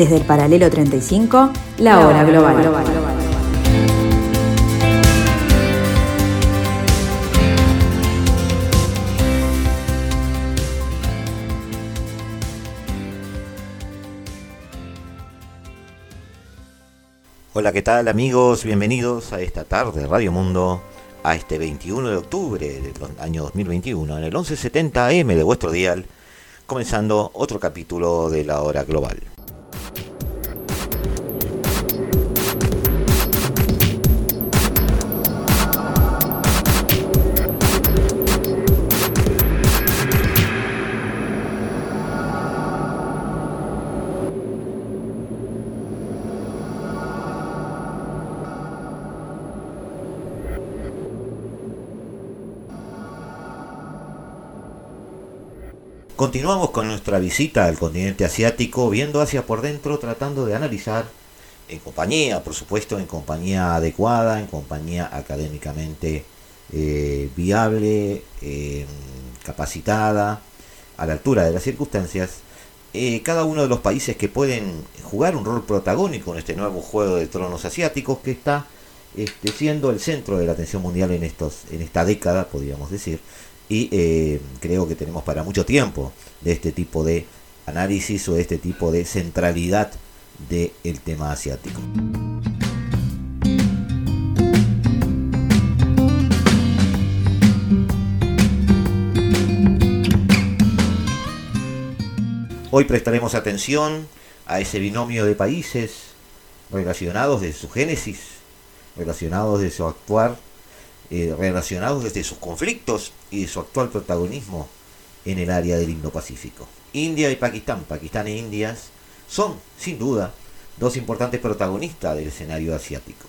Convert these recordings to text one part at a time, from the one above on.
Desde el paralelo 35, la hora global. Hola, ¿qué tal amigos? Bienvenidos a esta tarde de Radio Mundo, a este 21 de octubre del año 2021, en el 1170 AM de vuestro dial, comenzando otro capítulo de la hora global. Continuamos con nuestra visita al continente asiático, viendo hacia por dentro, tratando de analizar, en compañía, por supuesto, en compañía adecuada, en compañía académicamente eh, viable, eh, capacitada, a la altura de las circunstancias, eh, cada uno de los países que pueden jugar un rol protagónico en este nuevo juego de tronos asiáticos que está este, siendo el centro de la atención mundial en, estos, en esta década, podríamos decir, y eh, creo que tenemos para mucho tiempo de este tipo de análisis o de este tipo de centralidad del tema asiático. Hoy prestaremos atención a ese binomio de países relacionados de su génesis, relacionados de su actuar eh, relacionados desde sus conflictos y su actual protagonismo en el área del Indo-Pacífico. India y Pakistán, Pakistán e Indias, son, sin duda, dos importantes protagonistas del escenario asiático.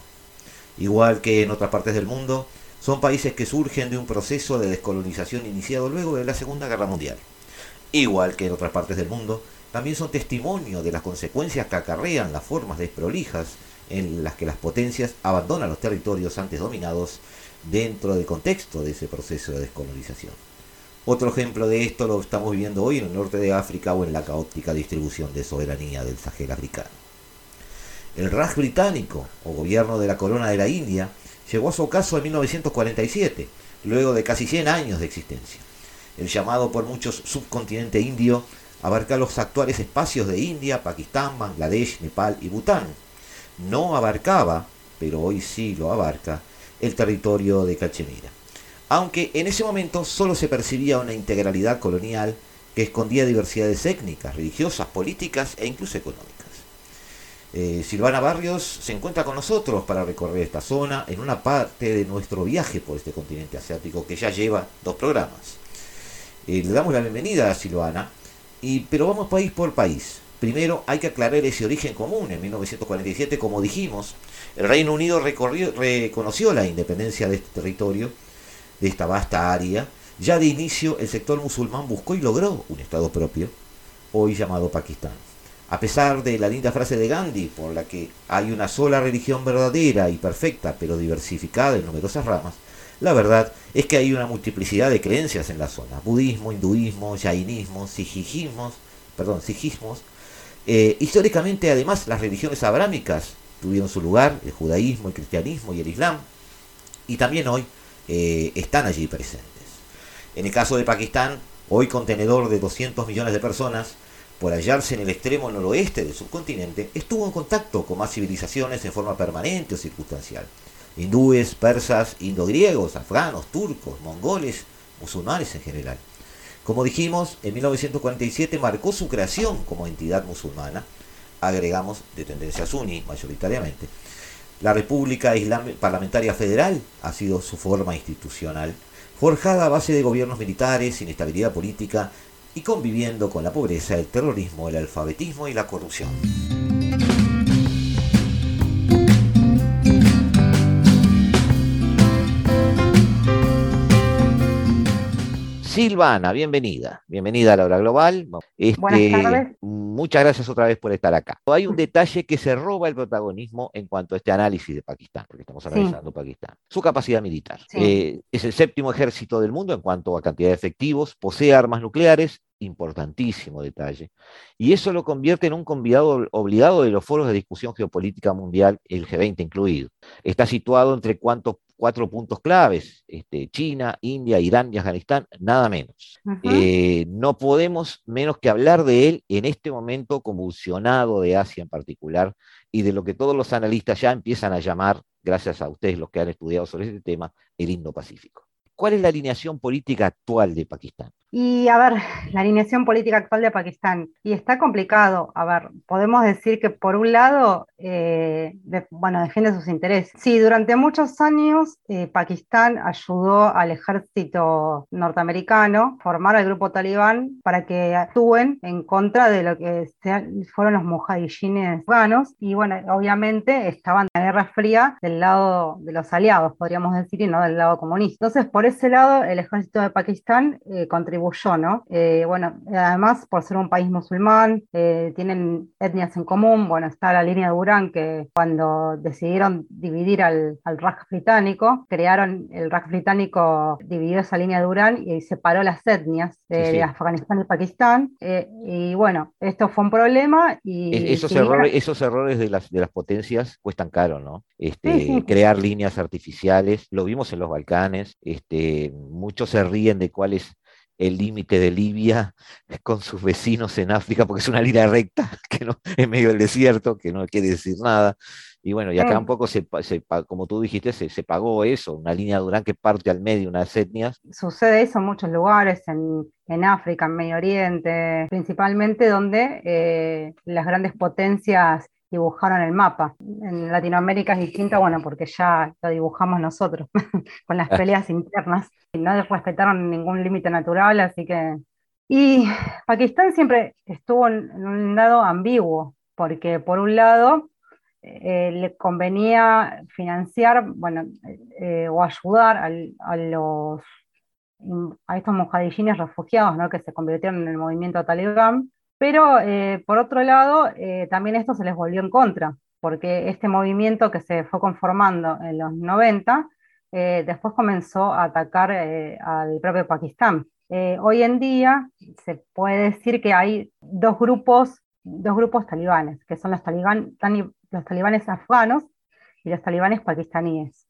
Igual que en otras partes del mundo, son países que surgen de un proceso de descolonización iniciado luego de la Segunda Guerra Mundial. Igual que en otras partes del mundo, también son testimonio de las consecuencias que acarrean las formas desprolijas en las que las potencias abandonan los territorios antes dominados dentro del contexto de ese proceso de descolonización. Otro ejemplo de esto lo estamos viviendo hoy en el norte de África o en la caótica distribución de soberanía del Sahel africano. El Raj británico, o gobierno de la corona de la India, llegó a su ocaso en 1947, luego de casi 100 años de existencia. El llamado por muchos subcontinente indio abarca los actuales espacios de India, Pakistán, Bangladesh, Nepal y Bután. No abarcaba, pero hoy sí lo abarca, el territorio de Cachemira. Aunque en ese momento solo se percibía una integralidad colonial que escondía diversidades étnicas, religiosas, políticas e incluso económicas. Eh, Silvana Barrios se encuentra con nosotros para recorrer esta zona en una parte de nuestro viaje por este continente asiático que ya lleva dos programas. Eh, le damos la bienvenida a Silvana, y, pero vamos país por país. Primero hay que aclarar ese origen común. En 1947, como dijimos, el Reino Unido reconoció la independencia de este territorio, de esta vasta área. Ya de inicio el sector musulmán buscó y logró un Estado propio, hoy llamado Pakistán. A pesar de la linda frase de Gandhi, por la que hay una sola religión verdadera y perfecta, pero diversificada en numerosas ramas, la verdad es que hay una multiplicidad de creencias en la zona. Budismo, hinduismo, jainismo, sijismos, perdón, sijismos, eh, históricamente, además, las religiones abrámicas tuvieron su lugar, el judaísmo, el cristianismo y el islam, y también hoy eh, están allí presentes. En el caso de Pakistán, hoy contenedor de 200 millones de personas, por hallarse en el extremo noroeste del subcontinente, estuvo en contacto con más civilizaciones en forma permanente o circunstancial. Hindúes, persas, indogriegos, afganos, turcos, mongoles, musulmanes en general. Como dijimos, en 1947 marcó su creación como entidad musulmana, agregamos de tendencia suní mayoritariamente. La República Islam Parlamentaria Federal ha sido su forma institucional, forjada a base de gobiernos militares, inestabilidad política y conviviendo con la pobreza, el terrorismo, el alfabetismo y la corrupción. Silvana, bienvenida. Bienvenida a la hora global. Este, muchas gracias otra vez por estar acá. Hay un detalle que se roba el protagonismo en cuanto a este análisis de Pakistán, porque estamos analizando Pakistán. Su capacidad militar. Eh, es el séptimo ejército del mundo en cuanto a cantidad de efectivos, posee armas nucleares importantísimo detalle. Y eso lo convierte en un convidado obligado de los foros de discusión geopolítica mundial, el G20 incluido. Está situado entre cuántos cuatro puntos claves, este, China, India, Irán y Afganistán, nada menos. Eh, no podemos menos que hablar de él en este momento convulsionado de Asia en particular y de lo que todos los analistas ya empiezan a llamar, gracias a ustedes los que han estudiado sobre este tema, el Indo-Pacífico. ¿Cuál es la alineación política actual de Pakistán? Y a ver, la alineación política actual de Pakistán. Y está complicado. A ver, podemos decir que por un lado, eh, bueno, defiende sus intereses. Sí, durante muchos años eh, Pakistán ayudó al ejército norteamericano a formar al grupo talibán para que actúen en contra de lo que fueron los mujahidines afganos. Y bueno, obviamente estaban en la Guerra Fría del lado de los aliados, podríamos decir, y no del lado comunista. Entonces, por ese lado, el ejército de Pakistán eh, contribuyó ¿no? Eh, bueno, además, por ser un país musulmán, eh, tienen etnias en común. Bueno, está la línea de Urán que cuando decidieron dividir al, al Raj británico, crearon el Raj británico, dividió esa línea de Urán y separó las etnias de Afganistán y Pakistán. Eh, y bueno, esto fue un problema. Y, esos, errores, esos errores de las, de las potencias cuestan caro, ¿no? Este, crear líneas artificiales, lo vimos en los Balcanes, este, muchos se ríen de cuáles el límite de Libia con sus vecinos en África, porque es una línea recta que no, en medio del desierto, que no quiere decir nada. Y bueno, y acá un poco, se, como tú dijiste, se, se, pagó eso, una línea Durán que parte al medio unas etnias. Sucede eso en muchos lugares, en, en África, en Medio Oriente, principalmente donde eh, las grandes potencias dibujaron el mapa. En Latinoamérica es distinto, bueno, porque ya lo dibujamos nosotros, con las peleas internas. No respetaron ningún límite natural, así que... Y Pakistán siempre estuvo en un lado ambiguo, porque por un lado eh, le convenía financiar, bueno, eh, o ayudar a los a estos mujahidines refugiados, ¿no? que se convirtieron en el movimiento talibán, pero eh, por otro lado, eh, también esto se les volvió en contra, porque este movimiento que se fue conformando en los 90, eh, después comenzó a atacar al propio Pakistán. hoy en día se puede decir que hay dos grupos, dos grupos talibanes, que son los, los talibanes afganos y los talibanes pakistaníes.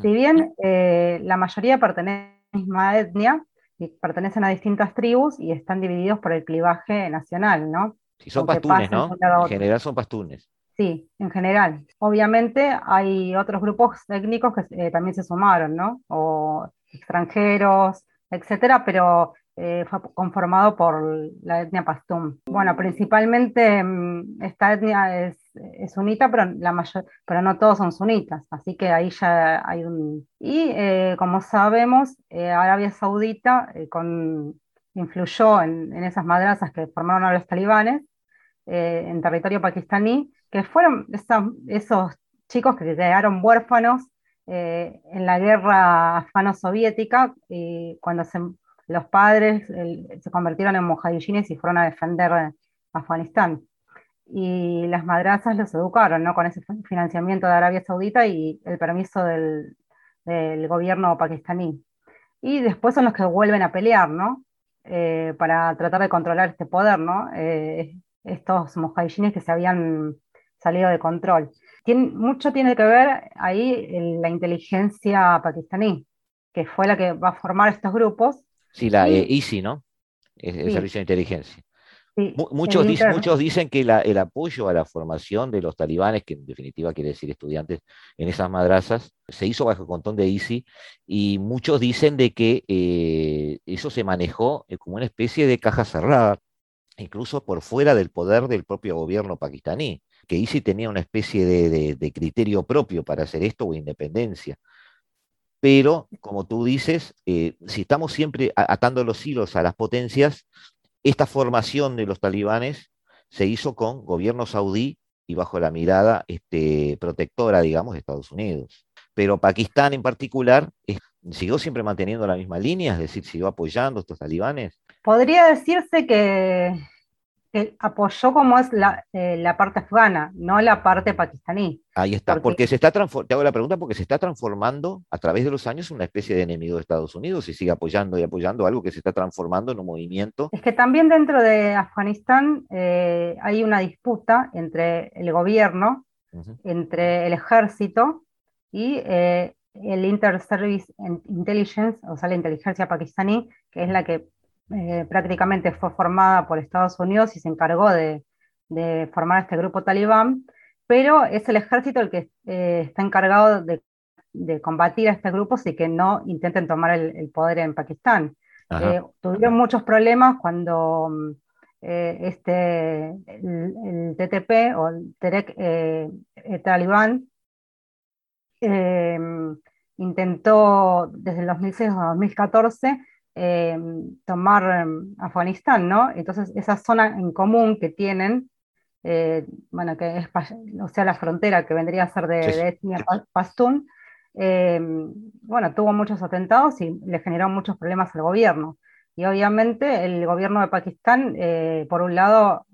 Si bien la mayoría pertenece a la misma etnia, pertenecen a distintas tribus y están divididos por el clivaje nacional, ¿no? Sí, son pastunes, ¿no? En general son pastunes. Sí, en general. Obviamente hay otros grupos técnicos que eh, también se sumaron, ¿no? O extranjeros, etcétera, pero eh, fue conformado por la etnia pastún. Bueno, principalmente mm, esta etnia es, sunita, pero, la mayor, pero no todos son sunitas, así que ahí ya hay un... Y eh, como sabemos, eh, Arabia Saudita influyó en, esas madrazas que formaron a los talibanes en territorio pakistaní, que fueron esos chicos que quedaron huérfanos en la guerra afgano-soviética, y cuando los padres se convirtieron en mujahidines y fueron a defender Afganistán. Y las madrazas los educaron, ¿no? Con ese financiamiento de Arabia Saudita y el permiso del, gobierno pakistaní. Y después son los que vuelven a pelear, ¿no? Eh, para tratar de controlar este poder, ¿no? Eh, estos mujahidines que se habían salido de control. mucho tiene que ver ahí la inteligencia pakistaní, que fue la que va a formar estos grupos Sí, la ISI, eh, ¿no? El, Servicio de Inteligencia. Muchos, dicen, muchos dicen que el apoyo a la formación de los talibanes, que en definitiva quiere decir estudiantes en esas madrazas, se hizo bajo el contón de ISI y muchos dicen de que eh, eso se manejó eh, como una especie de caja cerrada, incluso por fuera del poder del propio gobierno pakistaní, que ISI tenía una especie de criterio propio para hacer esto o independencia. Pero, como tú dices, eh, si estamos siempre atando los hilos a las potencias, esta formación de los talibanes se hizo con gobierno saudí y bajo la mirada este, protectora, digamos, de Estados Unidos. Pero Pakistán en particular siguió siempre manteniendo la misma línea, es decir, siguió apoyando a estos talibanes. Podría decirse que, que apoyó como es la, eh, la, parte afgana, no la parte pakistaní. Ahí está, porque, se está te hago la pregunta porque se está transformando a través de los años una especie de enemigo de Estados Unidos y sigue apoyando y apoyando algo que se está transformando en un movimiento. Es que también dentro de Afganistán eh, hay una disputa entre el gobierno, entre el ejército y eh, el Inter-Service Intelligence, o sea, la inteligencia pakistaní, que es la que eh, prácticamente fue formada por Estados Unidos y se encargó de, formar este grupo talibán, pero es el ejército el que eh, está encargado de, combatir a este grupo y que no intenten tomar el, poder en Pakistán. Eh, tuvieron muchos problemas cuando este, el, TTP o el Terek Talibán intentó desde el 2006 a 2014 eh, tomar em, Afganistán, ¿no? Entonces, esa zona en común que tienen, eh, bueno, que es, o sea, la frontera que vendría a ser de, etnia pastún, em, bueno, tuvo muchos atentados y le generó muchos problemas al gobierno. Y obviamente el gobierno de Pakistán, eh, por un lado,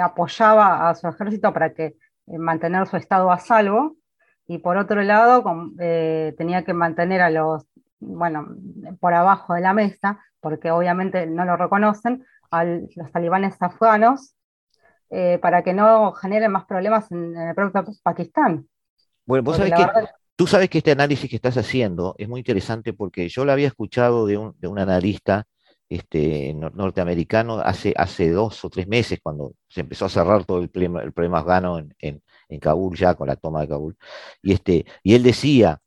apoyaba a su ejército para que mantener su estado a salvo, y por otro lado tenía que mantener a los bueno, por abajo de la mesa, porque obviamente no lo reconocen, a los talibanes afganos, eh, para que no generen más problemas en, el propio Pakistán. Bueno, vos sabés que, tú sabes que este análisis que estás haciendo es muy interesante porque yo lo había escuchado de un, de un analista este, norteamericano hace, hace dos o tres meses, cuando se empezó a cerrar todo el problema, el problema afgano en, en, en, Kabul ya, con la toma de Kabul. Y, este, y él decía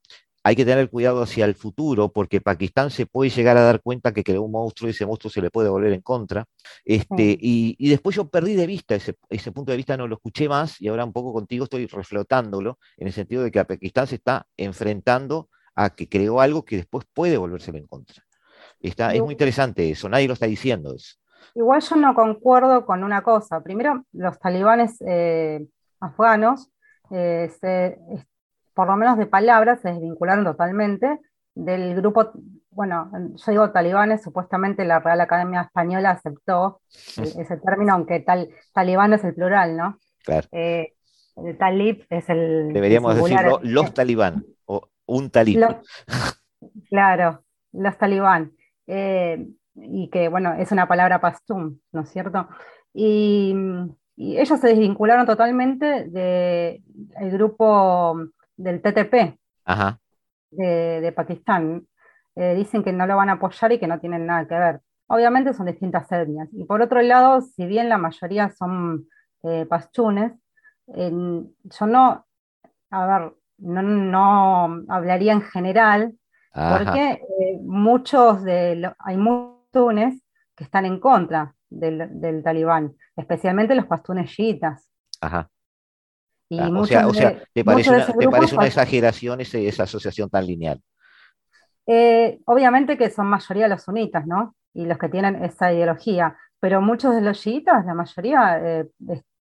hay que tener cuidado hacia el futuro porque Pakistán se puede llegar a dar cuenta que creó un monstruo y ese monstruo se le puede volver en contra. Este, y, después yo perdí de vista ese, punto de vista, no lo escuché más y ahora un poco contigo estoy reflotándolo en el sentido de que a Pakistán se está enfrentando a que creó algo que después puede volvérselo en contra. Está, es muy interesante eso, nadie lo está diciendo eso. Igual yo no concuerdo con una cosa. Primero, los talibanes eh, afganos eh, se, por lo menos de palabras, se desvincularon totalmente del grupo, bueno, yo digo talibanes, supuestamente la Real Academia Española aceptó ese término, aunque tal, talibán es el plural, ¿no? Claro. Eh, el talib es el. Deberíamos decirlo los talibán o un talib. claro, los talibán. Eh, y que, bueno, es una palabra pastún, ¿no es cierto? Y, y ellos se desvincularon totalmente del grupo del TTP De, Pakistán. Eh, dicen que no lo van a apoyar y que no tienen nada que ver. Obviamente son distintas etnias. Y por otro lado, si bien la mayoría son eh, pastunes, yo no, a ver, no, hablaría en general, porque eh, muchos de hay muchos pastunes que están en contra del, del talibán, especialmente los pastunes chiitas. Ajá. Ah, o sea, o sea, ¿te parece, una, exageración esa asociación tan lineal? Eh, obviamente que son mayoría los sunitas, ¿no? Y los que tienen esa ideología, pero muchos de los chiitas, la mayoría, eh,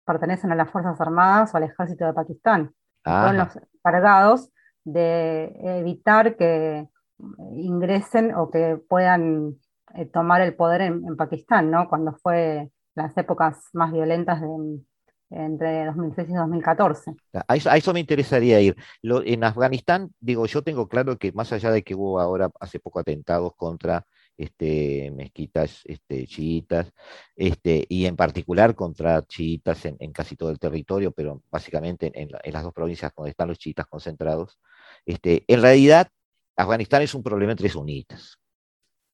pertenecen a las Fuerzas Armadas o al ejército de Pakistán. Son los cargados de evitar que ingresen o que puedan eh, tomar el poder en, en, Pakistán, ¿no? Cuando fue las épocas más violentas de, entre 2006 y 2014. A eso, me interesaría ir. en Afganistán, digo, yo tengo claro que más allá de que hubo ahora hace poco atentados contra este, mezquitas este, chiitas, este, y en particular contra chiitas en, casi todo el territorio, pero básicamente en, las dos provincias donde están los chiitas concentrados, este, en realidad Afganistán es un problema entre sunitas.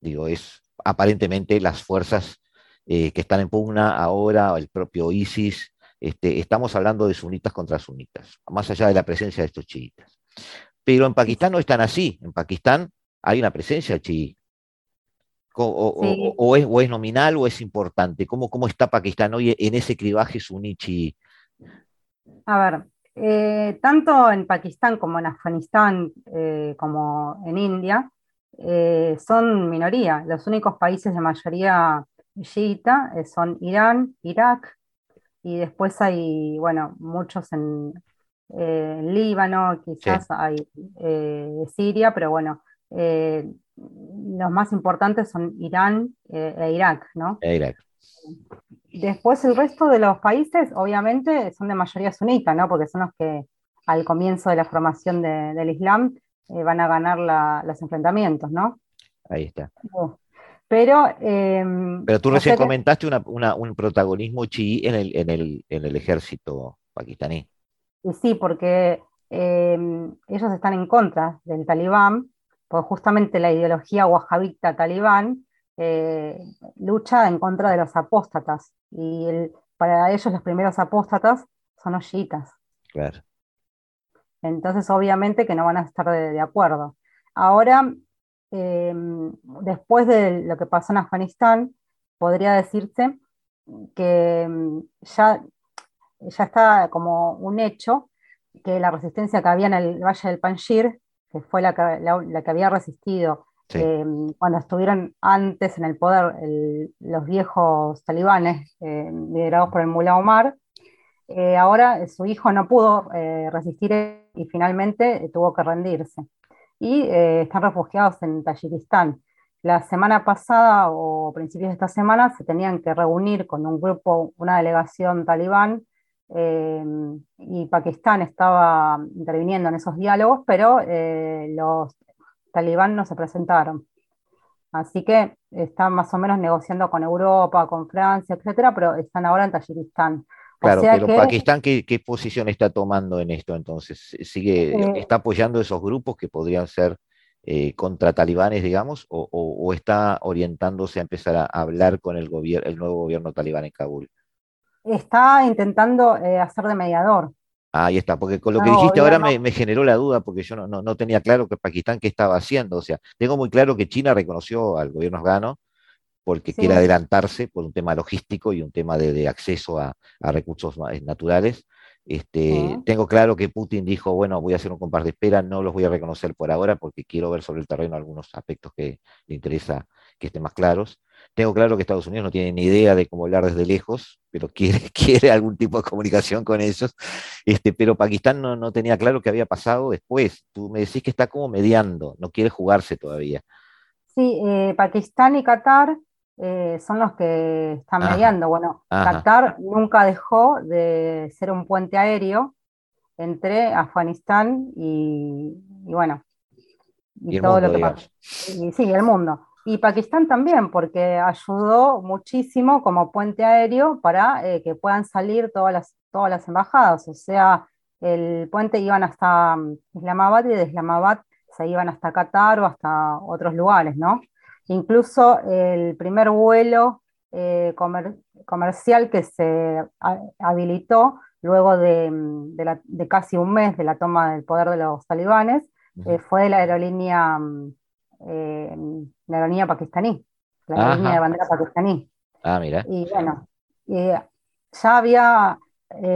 Digo, es aparentemente las fuerzas eh, que están en pugna ahora, el propio ISIS, este, estamos hablando de sunitas contra sunitas, más allá de la presencia de estos chiitas. Pero en Pakistán no están así. En Pakistán hay una presencia chií. O, es, nominal o es importante. ¿Cómo, cómo está Pakistán hoy en ese cribaje suní-chií? A ver, eh, tanto en Pakistán como en Afganistán, eh, como en India, eh, son minoría. Los únicos países de mayoría chiita son Irán, Irak, y después hay, bueno, muchos en, eh, Líbano, quizás hay eh, Siria, pero bueno, eh, los más importantes son Irán e Irak, ¿no? E Irak. después el resto de los países, obviamente, son de mayoría sunita, ¿no? Porque son los que al comienzo de la formación del Islam van a ganar los enfrentamientos, ¿no? Ahí está. Pero, em, Pero tú recién comentaste un protagonismo chií en el, en, el, en el ejército pakistaní. Sí, porque em, ellos están en contra del talibán, porque justamente la ideología wahhabita talibán eh, lucha en contra de los apóstatas, y para ellos los primeros apóstatas son los chiitas. Claro. Entonces, obviamente que no van a estar de acuerdo. Ahora, Em, después de lo que pasó en Afganistán, podría decirse que em, ya, ya está como un hecho que la resistencia que había en el Valle del Panjir, que fue la que, la, que había resistido em, cuando estuvieron antes en el poder los viejos talibanes liderados por el Mullah Omar, eh, ahora su hijo no pudo eh, resistir y finalmente tuvo que rendirse y eh, están refugiados en Tayikistán. La semana pasada o principios de esta semana se tenían que reunir con un grupo, una delegación talibán, eh, y Pakistán estaba interviniendo en esos diálogos, pero eh, los talibán no se presentaron. Así que están más o menos negociando con Europa, con Francia, etcétera, pero están ahora en Tayikistán. Claro, pero Pakistán, ¿qué, posición está tomando en esto entonces? ¿Sigue, eh, está apoyando esos grupos que podrían ser eh, contra talibanes, digamos, o, está orientándose a empezar a hablar con el, el nuevo gobierno talibán en Kabul? Está intentando eh, hacer de mediador. ahí está, porque con lo que dijiste ahora me, generó la duda, porque yo no, no, tenía claro que Pakistán qué estaba haciendo. O sea, tengo muy claro que China reconoció al gobierno afgano, porque quiere adelantarse por un tema logístico y un tema de, acceso a, recursos eh, naturales. Este, Tengo claro que Putin dijo, bueno, voy a hacer un compás de espera, no los voy a reconocer por ahora porque quiero ver sobre el terreno algunos aspectos que le interesa que estén más claros. Tengo claro que Estados Unidos no tiene ni idea de cómo hablar desde lejos, pero quiere, quiere algún tipo de comunicación con ellos. Este, pero Pakistán no, no tenía claro qué había pasado después. Tú me decís que está como mediando, no quiere jugarse todavía. Sí, eh, Pakistán y Qatar eh, son los que están mediando. Bueno, Qatar nunca dejó de ser un puente aéreo entre Afganistán y, bueno, y, todo lo que pasa. Y, sí, el mundo. Y Pakistán también, porque ayudó muchísimo como puente aéreo para eh, que puedan salir todas las, todas las embajadas. O sea, el puente iban hasta mm, Islamabad y de Islamabad se iban hasta Qatar o hasta otros lugares, ¿no? Incluso el primer vuelo eh, comercial que se habilitó luego de, casi un mes de la toma del poder de los talibanes eh, fue la aerolínea, eh, la aerolínea pakistaní, la aerolínea de bandera pakistaní. Ah, mira. Y bueno, ya había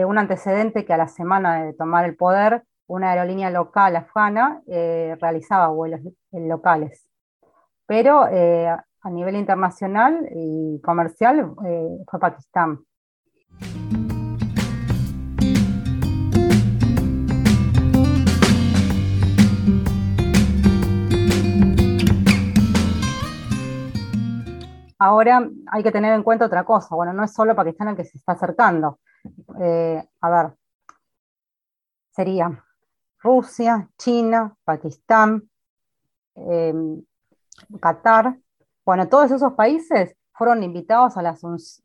un antecedente que a la semana de tomar el poder, una aerolínea local afgana realizaba vuelos locales pero eh, a nivel internacional y comercial eh, fue Pakistán. Ahora hay que tener en cuenta otra cosa. Bueno, no es solo Pakistán el que se está acercando. Eh, a ver, sería Rusia, China, Pakistán, Qatar, bueno, todos esos países fueron invitados a la,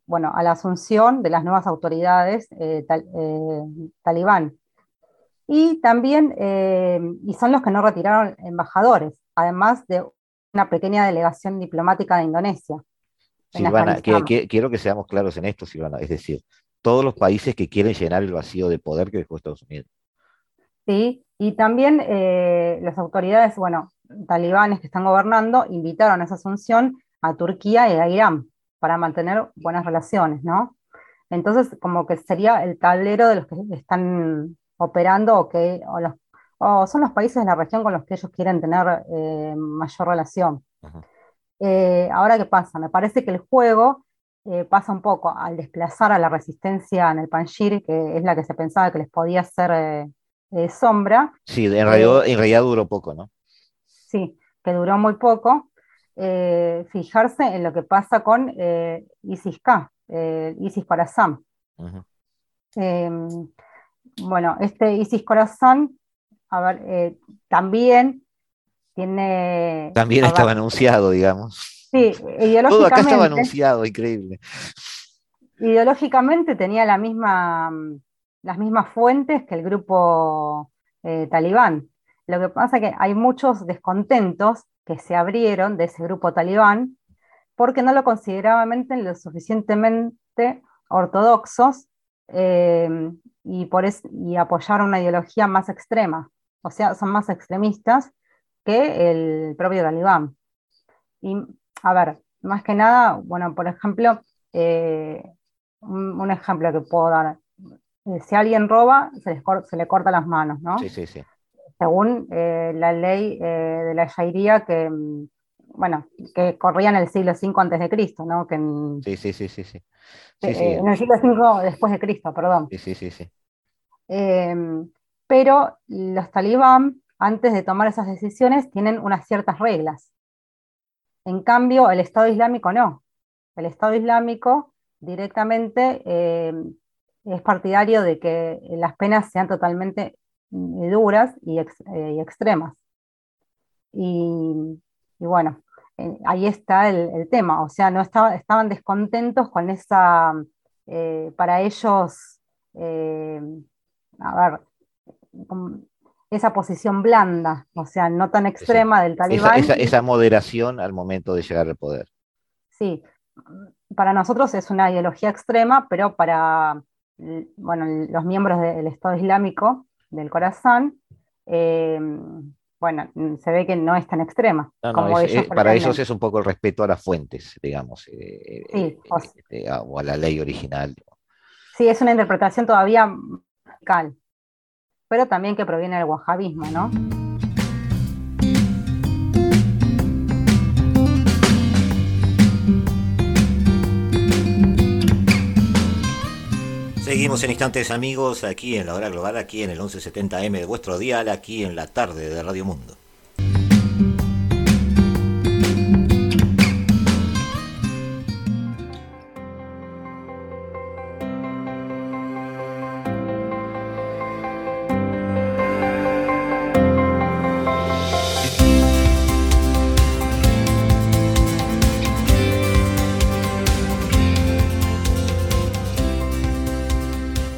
bueno, a la asunción de las nuevas autoridades eh, eh, talibán. Y también, eh, y son los que no retiraron embajadores, además de una pequeña delegación diplomática de Indonesia. Silvana, quiero que seamos claros en esto, Silvana, es decir, todos los países que quieren llenar el vacío de poder que dejó Estados Unidos. Sí, y también las autoridades, bueno, talibanes que están gobernando invitaron a esa asunción a Turquía y a Irán para mantener buenas relaciones, ¿no? Entonces, como que sería el tablero de los que están operando o que son los países de la región con los que ellos quieren tener eh, mayor relación. Eh, ahora, ¿qué pasa? Me parece que el juego eh, pasa un poco al desplazar a la resistencia en el Panjir, que es la que se pensaba que les podía hacer sombra. Sí, en realidad, en realidad duró poco, ¿no? Sí, que duró muy poco, eh, fijarse en lo que pasa con eh, ISIS-K, ISIS Khorasan. Em, bueno, este ISIS Khorasan, a ver, también tiene... También estaba anunciado, digamos. Sí, ideológicamente. Todo acá estaba anunciado, increíble. Ideológicamente tenía la misma, las mismas fuentes que el grupo eh, talibán. Lo que pasa es que hay muchos descontentos que se abrieron de ese grupo talibán porque no lo consideraban lo suficientemente ortodoxos eh, y, por y apoyaron una ideología más extrema. O sea, son más extremistas que el propio talibán. Y, a ver, más que nada, bueno, por ejemplo, eh, un, ejemplo que puedo dar. Eh, si alguien roba, se, se, le corta las manos, ¿no? Sí, sí, sí. Según eh, la ley de la Shairía que, bueno, que corría en el siglo V antes de Cristo, ¿no? Que sí, sí, sí, sí. sí. en el siglo V después de Cristo, perdón. Sí, sí, sí, sí. pero los talibán antes de tomar esas decisiones tienen unas ciertas reglas. En cambio, el Estado Islámico no. El Estado Islámico directamente eh, es partidario de que las penas sean totalmente duras y, eh, extremas. Y, bueno, eh, ahí está el, tema. O sea, no estaban descontentos con esa, para ellos, a ver, esa posición blanda, o sea, no tan extrema del talibán. Esa, moderación al momento de llegar al poder. Sí, para nosotros es una ideología extrema, pero para bueno, los miembros del Estado Islámico del Corazón, eh, bueno, se ve que no es tan extrema. para ellos es un poco el respeto a las fuentes, digamos, eh, eh, este, o, a la ley original. Sí, es una interpretación todavía radical pero también que proviene del wahabismo, ¿no? Seguimos en instantes amigos aquí en la hora global, aquí en el 1170M de vuestro dial, aquí en la tarde de Radio Mundo.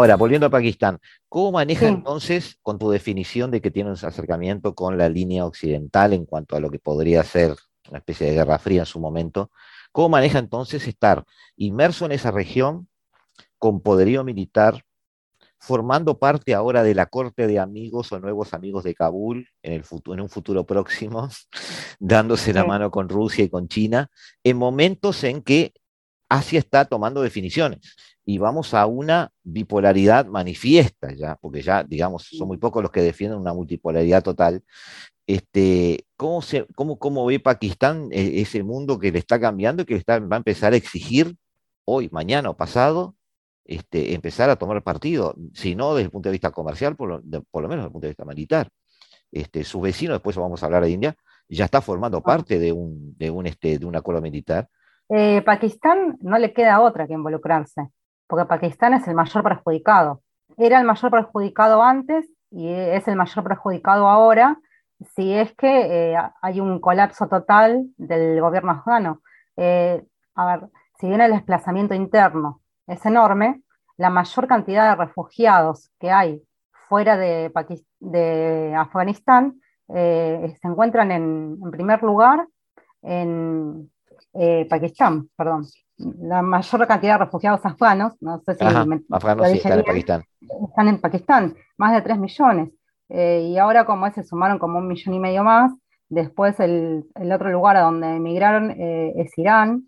Ahora, volviendo a Pakistán, ¿cómo maneja entonces, con tu definición de que tiene un acercamiento con la línea occidental en cuanto a lo que podría ser una especie de guerra fría en su momento, cómo maneja entonces estar inmerso en esa región con poderío militar, formando parte ahora de la corte de amigos o nuevos amigos de Kabul en, el en un futuro próximo, dándose la mano con Rusia y con China, en momentos en que Asia está tomando definiciones y vamos a una bipolaridad manifiesta ya, porque ya, digamos, son muy pocos los que defienden una multipolaridad total. Este, ¿cómo, se, cómo, cómo ve Pakistán eh, ese mundo que le está cambiando y que está, va a empezar a exigir hoy, mañana o pasado, este, empezar a tomar partido, si no desde el punto de vista comercial, por lo, por lo menos desde el punto de vista militar? Este, su vecino, después vamos a hablar de India, ya está formando ah. parte de un, de un, este, de un acuerdo militar. Eh, Pakistán no le queda otra que involucrarse porque Pakistán es el mayor perjudicado. Era el mayor perjudicado antes y es el mayor perjudicado ahora si es que eh, hay un colapso total del gobierno afgano. Eh, a ver, si bien el desplazamiento interno es enorme, la mayor cantidad de refugiados que hay fuera de, de Afganistán se encuentran en, primer lugar en Pakistán, perdón. La mayor cantidad de refugiados afganos, no sé si afganos sí, están en Pakistán. Están en Pakistán, más de 3 millones. y ahora como se sumaron como un millón y medio más, Después el, otro lugar a donde emigraron eh, es Irán.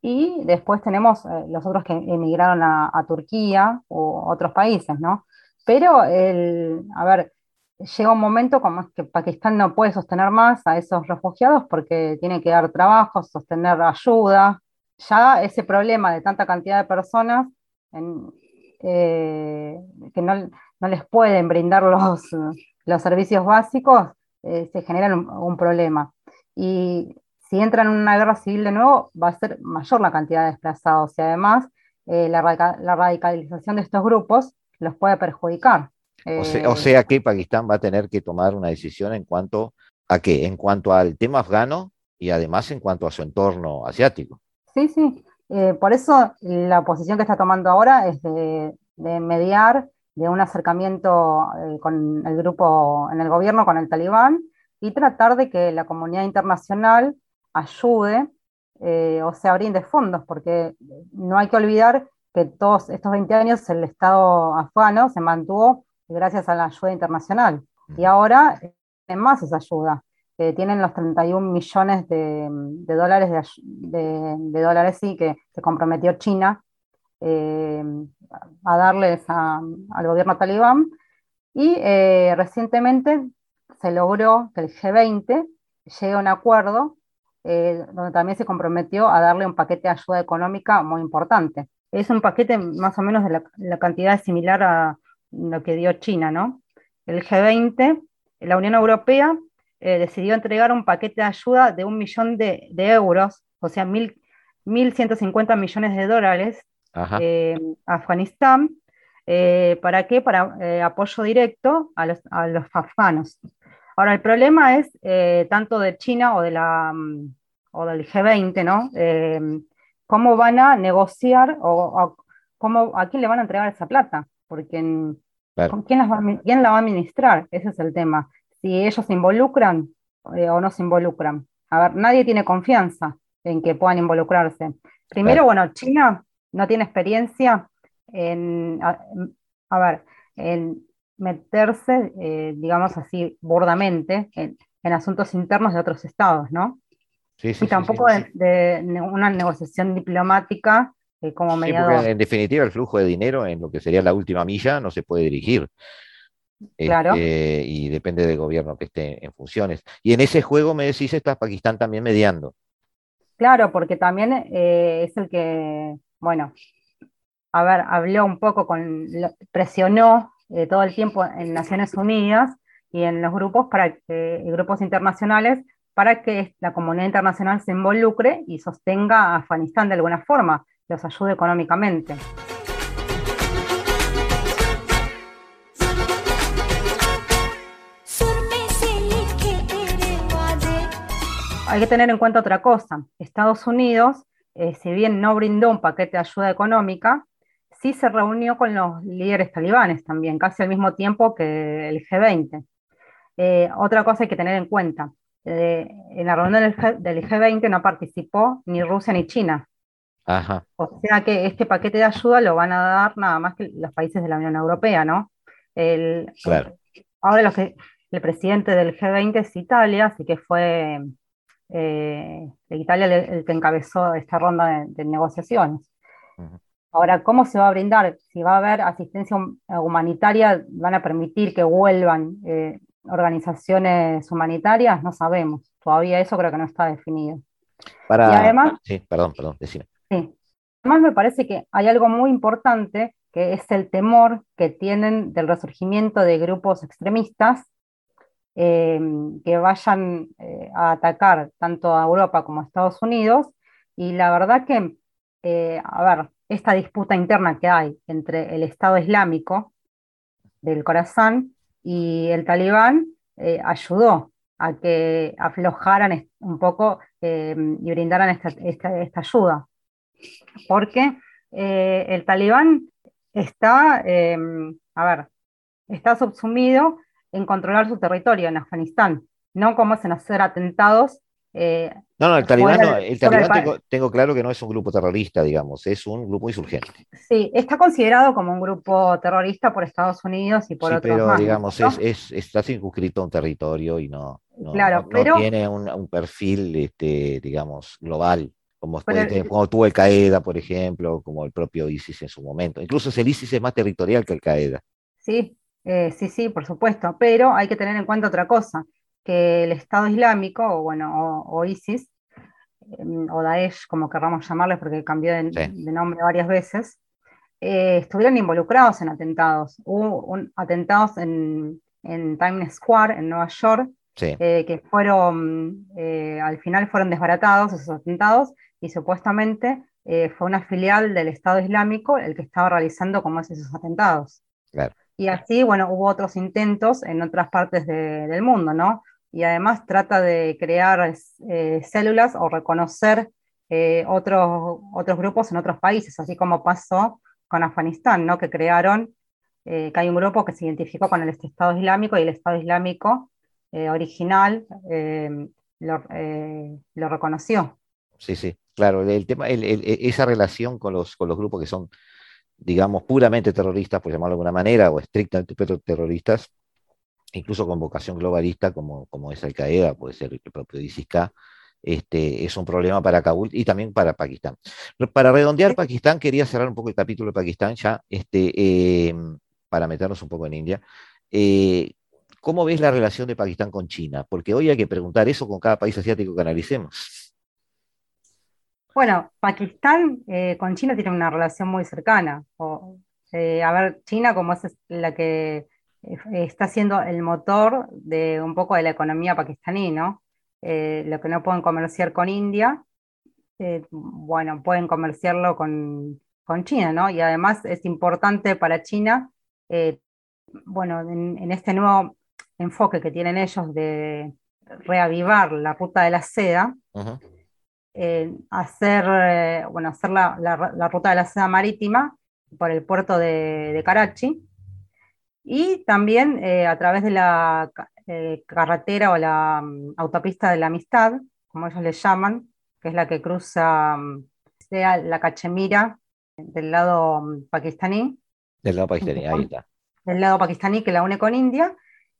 Y después tenemos eh, los otros que emigraron a, Turquía o otros países, ¿no? Pero, el, a ver, llega un momento como que Pakistán no puede sostener más a esos refugiados porque tiene que dar trabajo, sostener ayuda. Ya ese problema de tanta cantidad de personas eh, que no, no, les pueden brindar los, los servicios básicos, eh, se genera un, problema. Y si entran en una guerra civil de nuevo, va a ser mayor la cantidad de desplazados y además eh, la, radicalización de estos grupos los puede perjudicar. O, sea, o, eh, sea, que Pakistán va a tener que tomar una decisión en cuanto a qué, en cuanto al tema afgano y además en cuanto a su entorno asiático. Sí, sí. por eso la posición que está tomando ahora es de, de mediar de un acercamiento eh, con el grupo en el gobierno, con el talibán, y tratar de que la comunidad internacional ayude, eh, o sea, brinde fondos, porque no hay que olvidar que todos estos 20 años el Estado afgano se mantuvo gracias a la ayuda internacional, y ahora tienen más esa ayuda. tienen los 31 millones de, dólares, de, dólares sí, que se comprometió China eh, a darles al gobierno talibán. Y eh, recientemente se logró que el G20 llegue a un acuerdo eh, donde también se comprometió a darle un paquete de ayuda económica muy importante. Es un paquete más o menos de la, cantidad similar a lo que dio China, ¿no? El G20, la Unión Europea, decidió entregar un paquete de ayuda de un millón de, euros, o sea, mil, 1.150 millones de dólares eh, Afganistán. Eh, ¿Para qué? Para eh, apoyo directo a los, afganos. Ahora, el problema es tanto de China o, de la, mm, o del G20, ¿no? ¿Cómo van a negociar o, cómo, a quién le van a entregar esa plata? Porque ¿quién, ¿quién la va a administrar? Ese es el tema. Si ellos se involucran o no se involucran. A ver, nadie tiene confianza en que puedan involucrarse. Primero, bueno, China no tiene experiencia en, a, ver, en meterse, eh, digamos así, burdamente en, asuntos internos de otros estados, ¿no? Sí, sí, y tampoco De, una negociación diplomática eh, como mediador. en definitiva, el flujo de dinero en lo que sería la última milla no se puede dirigir. Claro. Este, y depende del gobierno que esté en funciones. Y en ese juego, me decís, está Pakistán también mediando. Claro, porque también eh, es el que bueno, a ver, habló un poco con, presionó eh, todo el tiempo en Naciones Unidas y en los grupos, para que, grupos internacionales, para que la comunidad internacional se involucre y sostenga a Afganistán de alguna forma, los ayude económicamente. Hay que tener en cuenta otra cosa. Estados Unidos eh, si bien no brindó un paquete de ayuda económica, sí se reunió con los líderes talibanes también, casi al mismo tiempo que el G20. Eh, otra cosa hay que tener en cuenta, eh, en la reunión del, G 20 no participó ni Rusia ni China. O sea que este paquete de ayuda lo van a dar nada más que los países de la Unión Europea, ¿no? El, Ahora lo que, el presidente del G20 es Italia, así que fue eh, Italia el, que encabezó esta ronda de, negociaciones. Ahora, ¿cómo se va a brindar? Si va a haber asistencia humanitaria, ¿van a permitir que vuelvan eh, organizaciones humanitarias? No sabemos. Todavía eso creo que no está definido. Para... además, sí, perdón, perdón, decime. Sí. Además me parece que hay algo muy importante que es el temor que tienen del resurgimiento de grupos extremistas Em, que vayan eh, a atacar tanto a Europa como a Estados Unidos. Y la verdad que, eh, a ver, esta disputa interna que hay entre el Estado Islámico del Corazán y el Talibán eh, ayudó a que aflojaran un poco y brindaran esta, esta ayuda. Porque el Talibán está, em, a ver, está subsumido en controlar su territorio en Afganistán, no como en hacer atentados eh, no, no, el talibán, el, talibán tengo, claro que no es un grupo terrorista, digamos, es un grupo insurgente. Sí, está considerado como un grupo terrorista por Estados Unidos y por sí, otros pero digamos, es, está circunscrito a un territorio y no, claro, pero, tiene un, perfil, este, digamos, global. Como, como tuvo el Qaeda, por ejemplo, como el propio ISIS en su momento. Incluso el ISIS es más territorial que el Qaeda. Sí, eh, sí, sí, por supuesto, pero hay que tener en cuenta otra cosa que el Estado Islámico, o bueno, o, ISIS, em, o Daesh, como querramos llamarle, porque cambió de, nombre varias veces, eh, estuvieron involucrados en atentados. Hubo atentados en, Times Square, en Nueva York, eh, que fueron, eh, al final fueron desbaratados esos atentados, y supuestamente fue una filial del Estado Islámico el que estaba realizando como esos atentados. Y así, bueno, hubo otros intentos en otras partes del mundo, ¿no? y además trata de crear eh, células o reconocer eh, otros, otros grupos en otros países, así como pasó con Afganistán, ¿no? que crearon, eh, que hay un grupo que se identificó con el Estado Islámico y el Estado Islámico original lo, lo, reconoció. Sí, sí, claro, el tema, esa relación con los, con los grupos que son, digamos, puramente terroristas, por llamarlo de alguna manera, o estrictamente terroristas, incluso con vocación globalista, como, como es Al-Qaeda, puede ser el propio ISIS-K, este, es un problema para Kabul y también para Pakistán. Para redondear Pakistán, quería cerrar un poco el capítulo de Pakistán ya, este, em, para meternos un poco en India. Eh, ¿Cómo ves la relación de Pakistán con China? Porque hoy hay que preguntar eso con cada país asiático que analicemos. Bueno, Pakistán eh, con China tiene una relación muy cercana. Eh, a ver, China como es la que eh, está siendo el motor de un poco de la economía pakistaní, ¿no? Lo que no pueden comerciar con India, bueno, pueden comerciarlo con, China, ¿no? Y además es importante para China, bueno, en, este nuevo enfoque que tienen ellos de reavivar la ruta de la seda, hacer, bueno, hacer la, ruta de la seda marítima por el puerto de, de Karachi, y también eh, a través de la eh, carretera o la mm, autopista de la amistad, como ellos le llaman, que es la que cruza mm, sea la Cachemira del lado mm, pakistaní. Del lado pakistaní, ahí está. Del lado pakistaní que la une con India.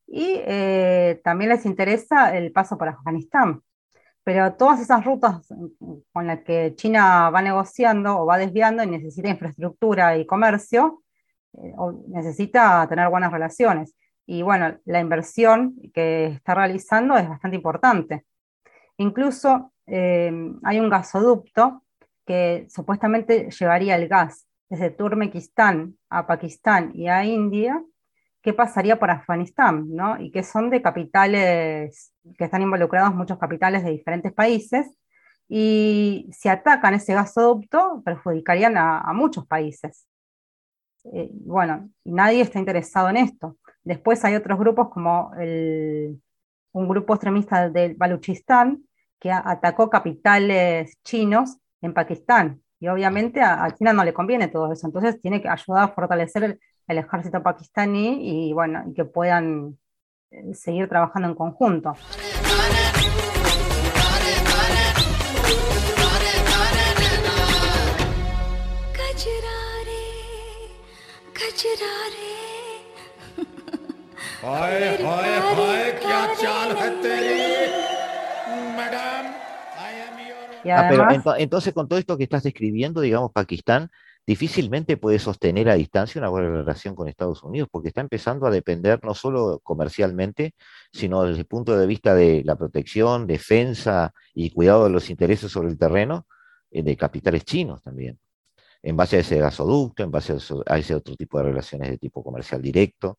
Y eh, también les interesa el paso por Afganistán. Pero todas esas rutas con las que China va negociando o va desviando y necesita infraestructura y comercio, eh, necesita tener buenas relaciones. Y bueno, la inversión que está realizando es bastante importante. Incluso eh, hay un gasoducto que supuestamente llevaría el gas desde Turkmenistán a Pakistán y a India, ¿qué pasaría por Afganistán? ¿no? Y que son de capitales, que están involucrados muchos capitales de diferentes países, y si atacan ese gasoducto, perjudicarían a muchos países. Eh, bueno, nadie está interesado en esto. Después hay otros grupos como un grupo extremista del Baluchistán que atacó capitales chinos en Pakistán. Y obviamente a, China no le conviene todo eso. Entonces tiene que ayudar a fortalecer el, ejército pakistaní y bueno, y que puedan eh, seguir trabajando en conjunto. pero entonces con todo esto que estás describiendo, digamos, Pakistán difícilmente puede sostener a distancia una buena relación con Estados Unidos, porque está empezando a depender no solo comercialmente, sino desde el punto de vista de la protección, defensa y cuidado de los intereses sobre el terreno eh, de capitales chinos también en base a ese gasoducto, en base a, ese otro tipo de relaciones de tipo comercial directo.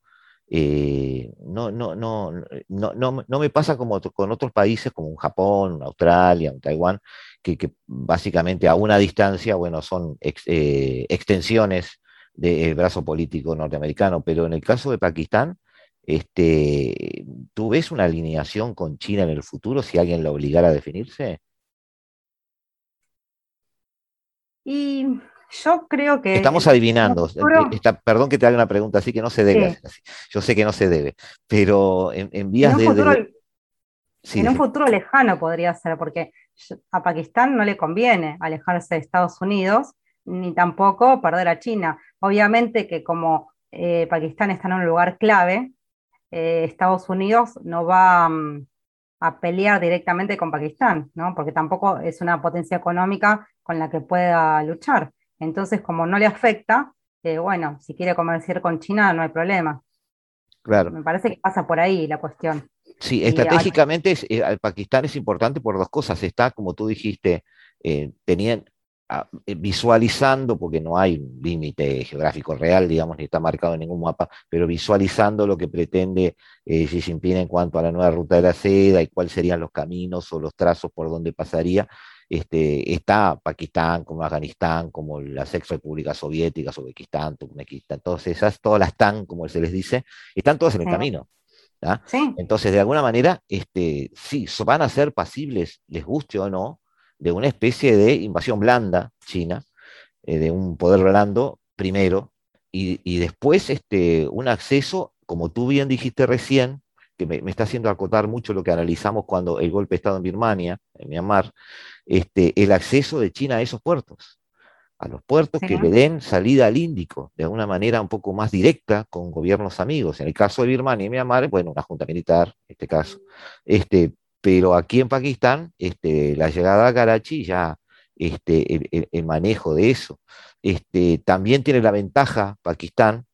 Eh, no, no, no, no, no, me pasa como con otros países como un Japón, Australia, Taiwán, que, básicamente a una distancia, bueno, son eh, extensiones del brazo político norteamericano, pero en el caso de Pakistán, este, ¿tú ves una alineación con China en el futuro si alguien la obligara a definirse? Y Yo creo que... Estamos adivinando. perdón que te haga una pregunta así que no se debe. Yo sé que no se debe, pero en, vías de... en un futuro lejano podría ser, porque a Pakistán no le conviene alejarse de Estados Unidos, ni tampoco perder a China. Obviamente que como eh, Pakistán está en un lugar clave, eh, Estados Unidos no va mm, a pelear directamente con Pakistán, ¿no? porque tampoco es una potencia económica con la que pueda luchar. Entonces, como no le afecta, eh, bueno, si quiere comerciar con China no hay problema. Claro. Me parece que pasa por ahí la cuestión. Sí, estratégicamente eh, Pakistán es importante por dos cosas. Está, como tú dijiste, eh, tenían, ah, visualizando, porque no hay un límite geográfico real, digamos, ni está marcado en ningún mapa, pero visualizando lo que pretende Xi Jinping en cuanto a la nueva ruta de la seda y cuáles serían los caminos o los trazos por donde pasaría, este, está Pakistán, como Afganistán, como las ex repúblicas soviéticas, Uzbekistán, Turkmenistán, todas esas, todas las TAN, como se les dice, están todas en el camino. Entonces, de alguna manera, este, sí, van a ser pasibles, les guste o no, de una especie de invasión blanda china, eh, de un poder blando primero, y, después este, un acceso, como tú bien dijiste recién, que me, me, está haciendo acotar mucho lo que analizamos cuando el golpe de Estado en Birmania, en Myanmar, este, el acceso de China a esos puertos, a los puertos que le den salida al Índico de una manera un poco más directa con gobiernos amigos. En el caso de Birmania y Myanmar, bueno, una junta militar, en este caso. Este, pero aquí en Pakistán, este, la llegada a Karachi ya este, el, manejo de eso. Este, también tiene la ventaja Pakistán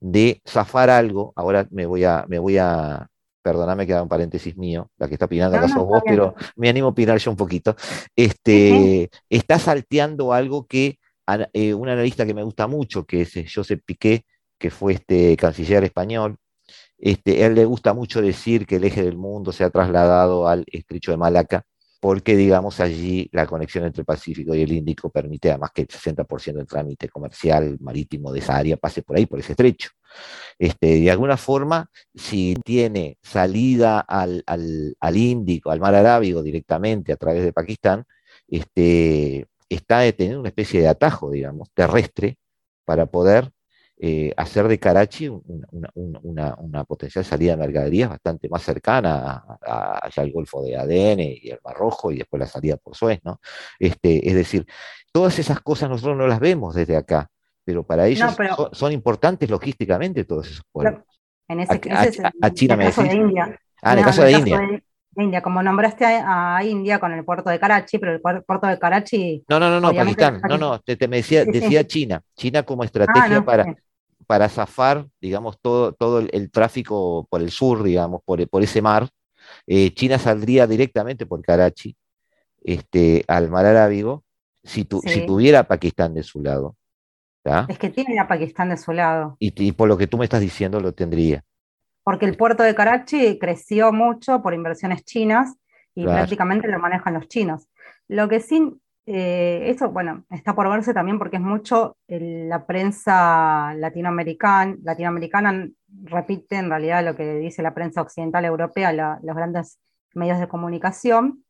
de zafar algo. Ahora me voy a, me voy a, perdóname que haga un paréntesis mío, la que está opinando acá sos vos, pero me animo a opinar yo un poquito, este, está salteando algo que eh, un analista que me gusta mucho, que es eh, Josep Piqué, que fue este canciller español, este, él le gusta mucho decir que el eje del mundo se ha trasladado al estrecho de Malaca, porque digamos allí la conexión entre el Pacífico y el Índico permite además que el 60% del trámite comercial marítimo de esa área pase por ahí, por ese estrecho. Este, de alguna forma, si tiene salida al, Índico, al mar Arábigo directamente a través de Pakistán, este, está teniendo una especie de atajo, digamos, terrestre para poder eh, hacer de Karachi una, potencial salida de mercaderías bastante más cercana allá al Golfo de Adén y el Mar Rojo y después la salida por Suez, ¿no? Este, es decir, todas esas cosas nosotros no las vemos desde acá, pero para ellos son, importantes logísticamente todos esos pueblos. En ese, a, China me caso de India. Ah, en el caso de India. India, como nombraste a, India con el puerto de Karachi, pero el puerto de Karachi. No, no, no, no, Pakistán. No, no, te, me decía, decía China. China como estrategia ah, para, para zafar, digamos, todo, todo el, tráfico por el sur, digamos, por, por ese mar. Eh, China saldría directamente por Karachi este, al mar Arábigo si, si tuviera Pakistán de su lado. Es que tiene a Pakistán de su lado. Y, por lo que tú me estás diciendo lo tendría. Porque el puerto de Karachi creció mucho por inversiones chinas y prácticamente lo manejan los chinos. Lo que sí eh, eso, bueno, está por verse también porque es mucho la prensa latinoamericana, latinoamericana repite en realidad lo que dice la prensa occidental europea, los grandes medios de comunicación,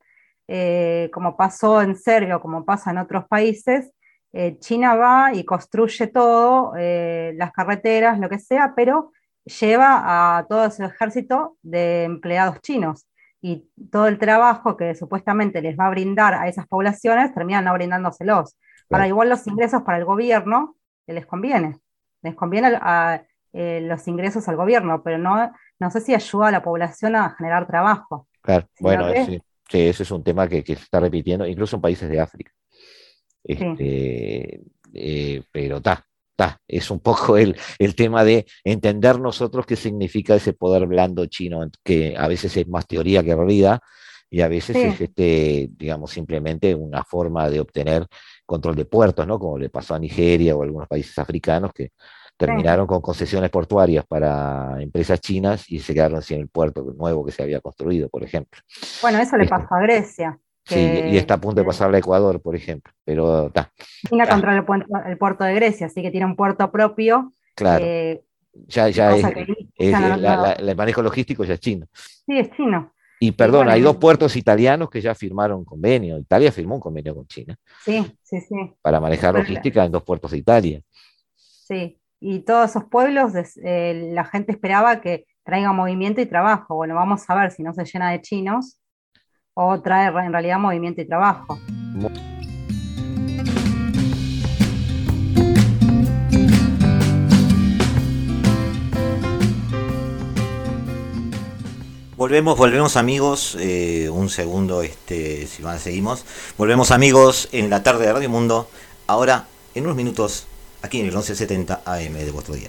eh, como pasó en Serbia o como pasa en otros países, eh, China va y construye todo, las carreteras, lo que sea, pero lleva a todo su ejército de empleados chinos y todo el trabajo que supuestamente les va a brindar a esas poblaciones terminan no brindándoselos. Para igual los ingresos para el gobierno les conviene, les conviene a, eh, los ingresos al gobierno, pero no, no sé si ayuda a la población a generar trabajo. Claro, bueno, sí, ese es un tema que, se está repitiendo, incluso en países de África. Este, eh, pero está, es un poco el, tema de entender nosotros qué significa ese poder blando chino, que a veces es más teoría que realidad y a veces es, este, digamos, simplemente una forma de obtener control de puertos, ¿no? Como le pasó a Nigeria o a algunos países africanos que terminaron con concesiones portuarias para empresas chinas y se quedaron sin el puerto nuevo que se había construido, por ejemplo. Bueno, eso le pasó a Grecia. Sí, y está a punto de pasar a Ecuador, por ejemplo, pero está. China contra el, puerto de Grecia, así que tiene un puerto propio. Claro. Eh, ya, ya es, el manejo logístico ya es chino. Sí, es chino. Y perdón, hay dos puertos italianos que ya firmaron convenio. Italia firmó un convenio con China. Sí, sí, sí. Para manejar logística en dos puertos de Italia. Sí, y todos esos pueblos, eh, la gente esperaba que traiga movimiento y trabajo. Bueno, vamos a ver si no se llena de chinos o trae en realidad movimiento y trabajo. Volvemos, volvemos amigos, eh, un segundo, este, si van, seguimos. Volvemos amigos en la tarde de Radio Mundo, ahora en unos minutos, aquí en el 1170 AM de vuestro día.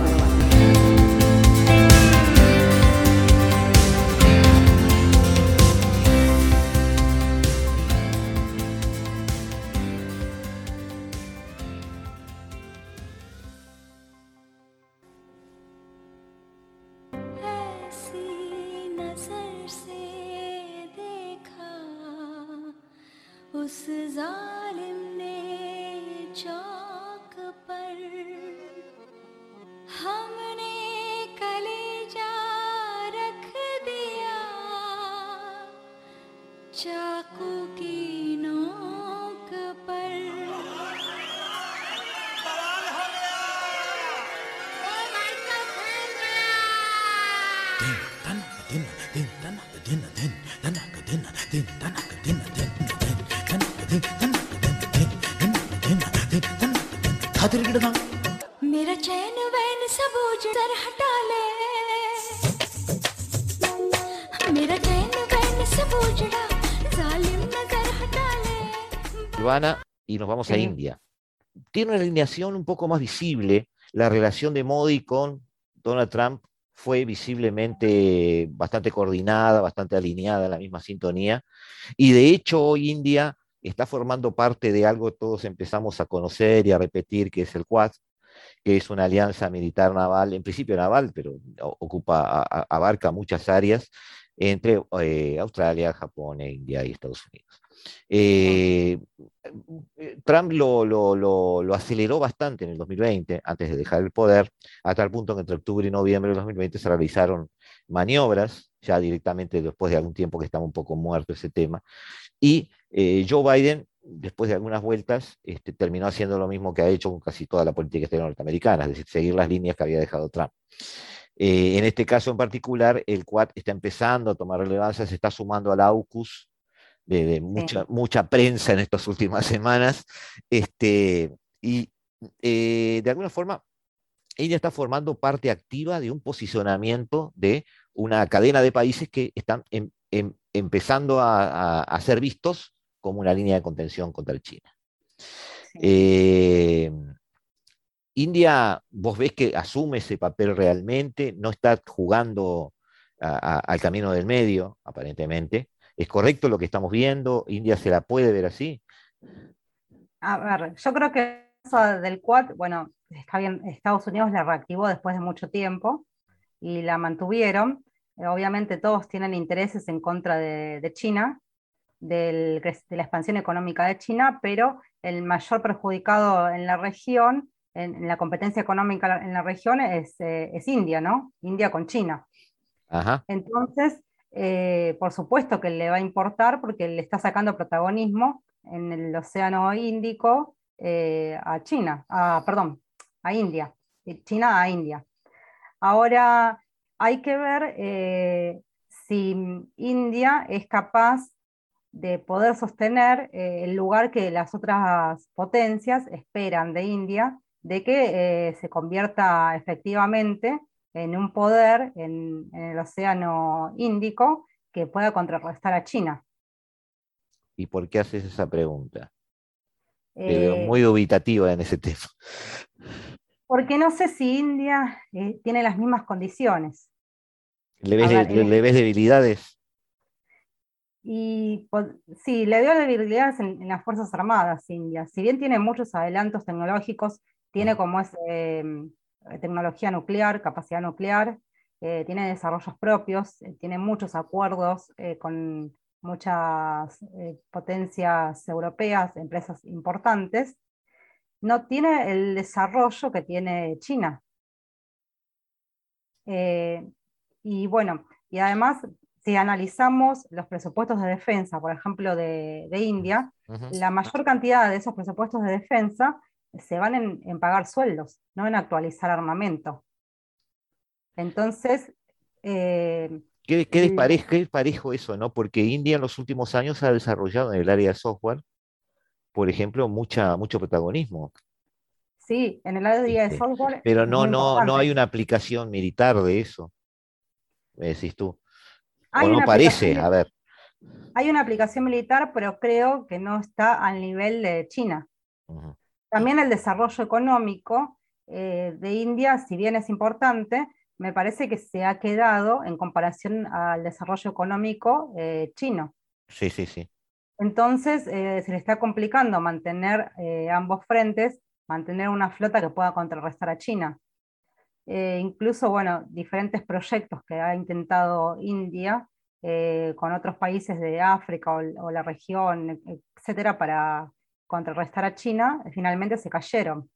A India. Tiene una alineación un poco más visible. La relación de Modi con Donald Trump fue visiblemente bastante coordinada, bastante alineada, en la misma sintonía. Y de hecho hoy India está formando parte de algo que todos empezamos a conocer y a repetir, que es el Quad, que es una alianza militar naval, en principio naval, pero ocupa, abarca muchas áreas entre eh, Australia, Japón, e India y Estados Unidos. Eh, Trump lo, aceleró bastante en el 2020, antes de dejar el poder, a tal punto que entre octubre y noviembre del 2020 se realizaron maniobras, ya directamente después de algún tiempo que estaba un poco muerto ese tema, y eh, Joe Biden, después de algunas vueltas, este, terminó haciendo lo mismo que ha hecho con casi toda la política exterior norteamericana, es decir, seguir las líneas que había dejado Trump. Eh, en este caso en particular, el Quad está empezando a tomar relevancia, se está sumando al AUKUS, de, mucha, mucha prensa en estas últimas semanas, este, y eh, de alguna forma ella está formando parte activa de un posicionamiento de una cadena de países que están em, em, empezando a, ser vistos como una línea de contención contra China. Eh, India, vos ves que asume ese papel realmente, no está jugando al camino del medio, aparentemente, ¿Es correcto lo que estamos viendo? ¿India se la puede ver así? A ver, yo creo que del Quad, bueno, está bien, Estados Unidos la reactivó después de mucho tiempo y la mantuvieron. Eh, obviamente todos tienen intereses en contra de, China, de la expansión económica de China, pero el mayor perjudicado en la región, en, la competencia económica en la región, es, eh, es India, ¿no? India con China. Ajá. Entonces, eh, por supuesto que le va a importar porque le está sacando protagonismo en el Océano Índico eh, a China, perdón, a India, China a India. Ahora hay que ver eh, si India es capaz de poder sostener el lugar que las otras potencias esperan de India, de que se convierta efectivamente en un poder en, el Océano Índico que pueda contrarrestar a China. ¿Y por qué haces esa pregunta? Eh, muy dubitativa en ese tema. Porque no sé si India eh, tiene las mismas condiciones. ¿Le ves, debilidades? Y sí, le dio debilidades en, en, las Fuerzas Armadas India. Si bien tiene muchos adelantos tecnológicos, tiene como es em, tecnología nuclear, capacidad nuclear, eh, tiene desarrollos propios, eh, tiene muchos acuerdos eh, con muchas potencias europeas, empresas importantes, no tiene el desarrollo que tiene China. y bueno, y además, si analizamos los presupuestos de defensa, por ejemplo, de, India, la mayor cantidad de esos presupuestos de defensa se van en, pagar sueldos, no en actualizar armamento. Entonces... Eh, ¿Qué, qué, parejo eso, ¿no? Porque India en los últimos años ha desarrollado en el área de software, por ejemplo, mucha, mucho protagonismo. Sí, en el área de software. Pero no, no, no hay una aplicación militar de eso, me decís tú. o no parece, a ver. Hay una aplicación militar, pero creo que no está al nivel de China. También el desarrollo económico eh, de India, si bien es importante, me parece que se ha quedado en comparación al desarrollo económico eh, chino. Sí, sí, sí. Entonces eh, se le está complicando mantener ambos frentes, mantener una flota que pueda contrarrestar a China. incluso, bueno, diferentes proyectos que ha intentado India con otros países de África o, o la región, etcétera, para contrarrestar a China, finalmente se cayeron.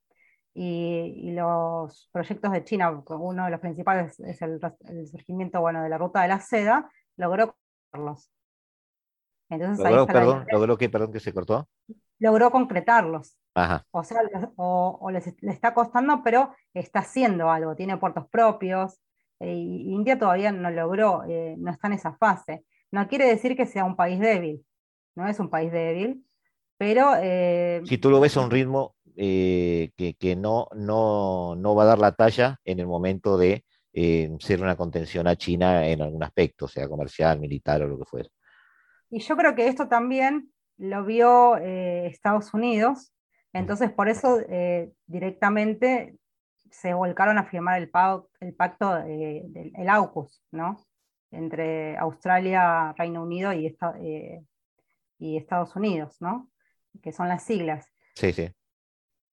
Y, los proyectos de China, uno de los principales es el, surgimiento bueno, de la ruta de la seda, logró concretarlos. Entonces, ¿Logró, perdón, ¿Logró que, perdón, que se cortó? Logró concretarlos. O sea, o, le está costando, pero está haciendo algo, tiene puertos propios. Eh, India todavía no logró, eh, no está en esa fase. No quiere decir que sea un país débil, no es un país débil, pero... Eh, si tú lo ves a un ritmo eh, que, no, no, va a dar la talla en el momento de eh, ser una contención a China en algún aspecto, sea comercial, militar o lo que fuera. Y yo creo que esto también lo vio Estados Unidos, entonces por eso directamente se volcaron a firmar el, el pacto del AUKUS, ¿no? entre Australia, Reino Unido y, y Estados Unidos, ¿no? Que son las siglas. Sí, sí.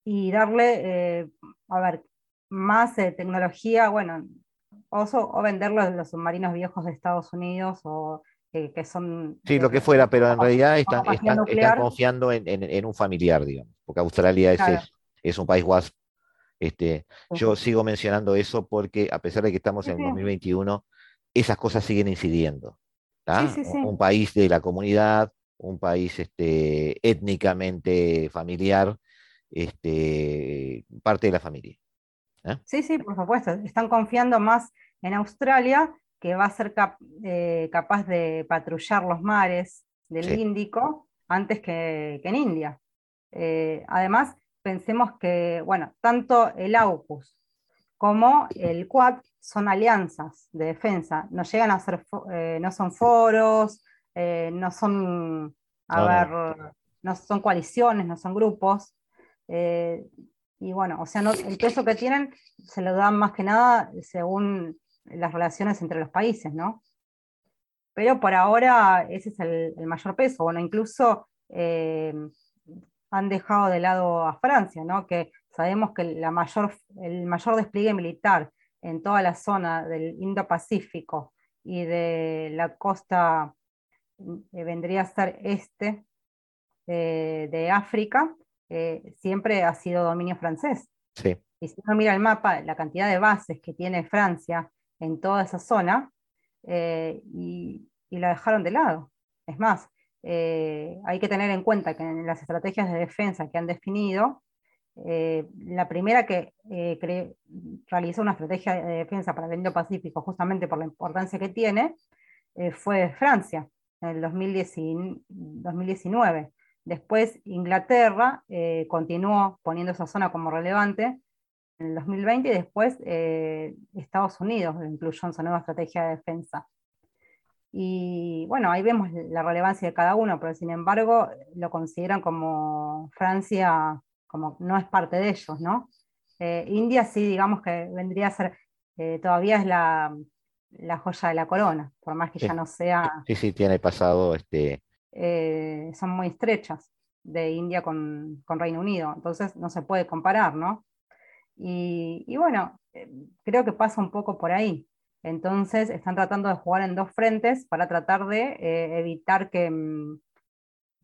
Y darle, eh, a ver, más eh, tecnología, bueno, o, o venderlos los submarinos viejos de Estados Unidos o que son... Sí, lo que fuera, pero en realidad están, confiando en, un familiar, digamos, porque Australia es, es, un país WASP. Este, Yo sigo mencionando eso porque a pesar de que estamos en 2021, esas cosas siguen incidiendo. un país de la comunidad, un país este, étnicamente familiar, este, parte de la familia. ¿eh? Sí, sí, por supuesto. Están confiando más en Australia, que va a ser eh, capaz de patrullar los mares del Índico antes que, en India. Eh, además, pensemos que, bueno, tanto el AUKUS como el Quad son alianzas de defensa, no llegan a ser, no son foros, eh, no son, a ver, no. son coaliciones, no son grupos. Eh, y bueno, o sea, el peso que tienen se lo dan más que nada según las relaciones entre los países, ¿no? Pero por ahora ese es el, mayor peso. Bueno, incluso eh, han dejado de lado a Francia, ¿no? Que sabemos que la mayor, el mayor despliegue militar en toda la zona del Indo-Pacífico y de la costa vendría a ser este eh, de África, eh, siempre ha sido dominio francés. Y si uno mira el mapa, la cantidad de bases que tiene Francia en toda esa zona, y, la dejaron de lado. Es más, hay que tener en cuenta que en las estrategias de defensa que han definido, la primera que realizó una estrategia de defensa para el Indo-Pacífico, justamente por la importancia que tiene, fue Francia en el 2019. Después Inglaterra eh, continuó poniendo esa zona como relevante en el 2020 y después eh, Estados Unidos incluyó en su nueva estrategia de defensa. Y bueno, ahí vemos la relevancia de cada uno, pero sin embargo lo consideran como Francia, como no es parte de ellos, ¿no? Eh, India sí, digamos que vendría a ser, todavía es la, la joya de la corona, por más que ya no sea... Sí, sí, tiene pasado, este... Eh, son muy estrechas de India con, Reino Unido, entonces no se puede comparar, ¿no? Y, bueno, eh, creo que pasa un poco por ahí. Entonces están tratando de jugar en dos frentes para tratar de evitar que mm,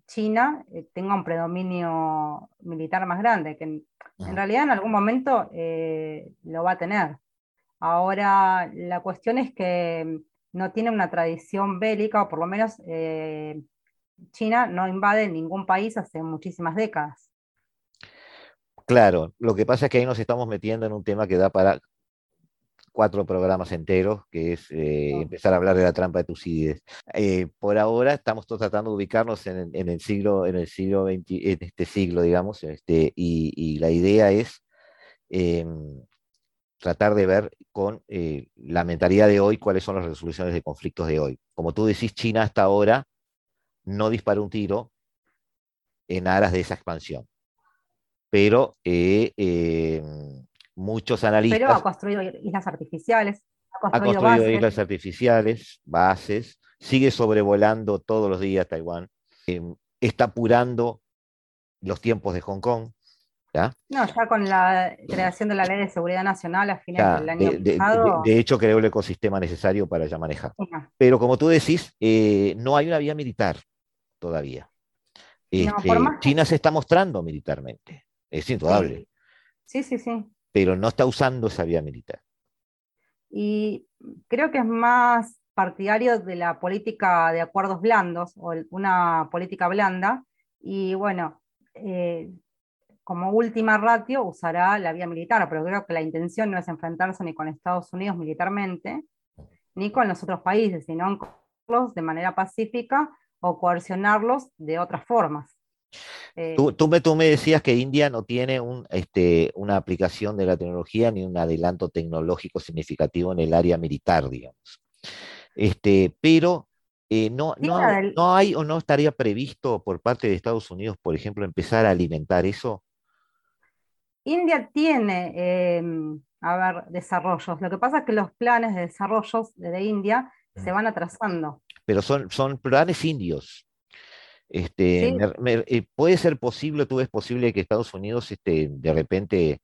China tenga un predominio militar más grande, que en, realidad en algún momento lo va a tener. Ahora, la cuestión es que no tiene una tradición bélica, o por lo menos eh, China no invade ningún país hace muchísimas décadas. Claro, lo que pasa es que ahí nos estamos metiendo en un tema que da para cuatro programas enteros, que es eh, empezar a hablar de la trampa de Tucídides. Eh, por ahora estamos todos tratando de ubicarnos en, el siglo, en el siglo en este siglo, digamos, este, y, la idea es em, tratar de ver con eh, la mentalidad de hoy cuáles son las resoluciones de conflictos de hoy. Como tú decís, China hasta ahora no disparó un tiro en aras de esa expansión. Pero eh, eh, muchos analistas... Pero ha construido islas artificiales. Ha construido, islas artificiales, bases, sigue sobrevolando todos los días Taiwán, está apurando los tiempos de Hong Kong, no, ya con la creación de la Ley de Seguridad Nacional a finales del año de, pasado. De, hecho, creó el ecosistema necesario para ya manejar. Pero como tú decís, eh, no hay una vía militar todavía. Este, China se está mostrando militarmente, es indudable. Sí, sí, sí. Pero no está usando esa vía militar. Y creo que es más partidario de la política de acuerdos blandos o una política blanda. Y bueno, eh, como última ratio usará la vía militar, pero creo que la intención no es enfrentarse ni con Estados Unidos militarmente, ni con los otros países, sino de manera pacífica o coercionarlos de otras formas. Eh, tú, me, decías que India no tiene un, este, una aplicación de la tecnología ni un adelanto tecnológico significativo en el área militar, digamos. Este, pero eh, no, no, no, hay o no estaría previsto por parte de Estados Unidos, por ejemplo, empezar a alimentar eso India tiene, a ver, desarrollos. Lo que pasa es que los planes de desarrollos de India se van atrasando. Pero son, son planes indios. Este, eh, puede ser posible, tú ves posible que Estados Unidos este, de repente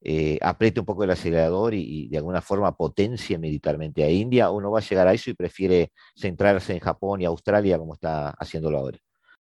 eh, apriete un poco el acelerador y, de alguna forma potencie militarmente a India, o no va a llegar a eso y prefiere centrarse en Japón y Australia como está haciéndolo ahora.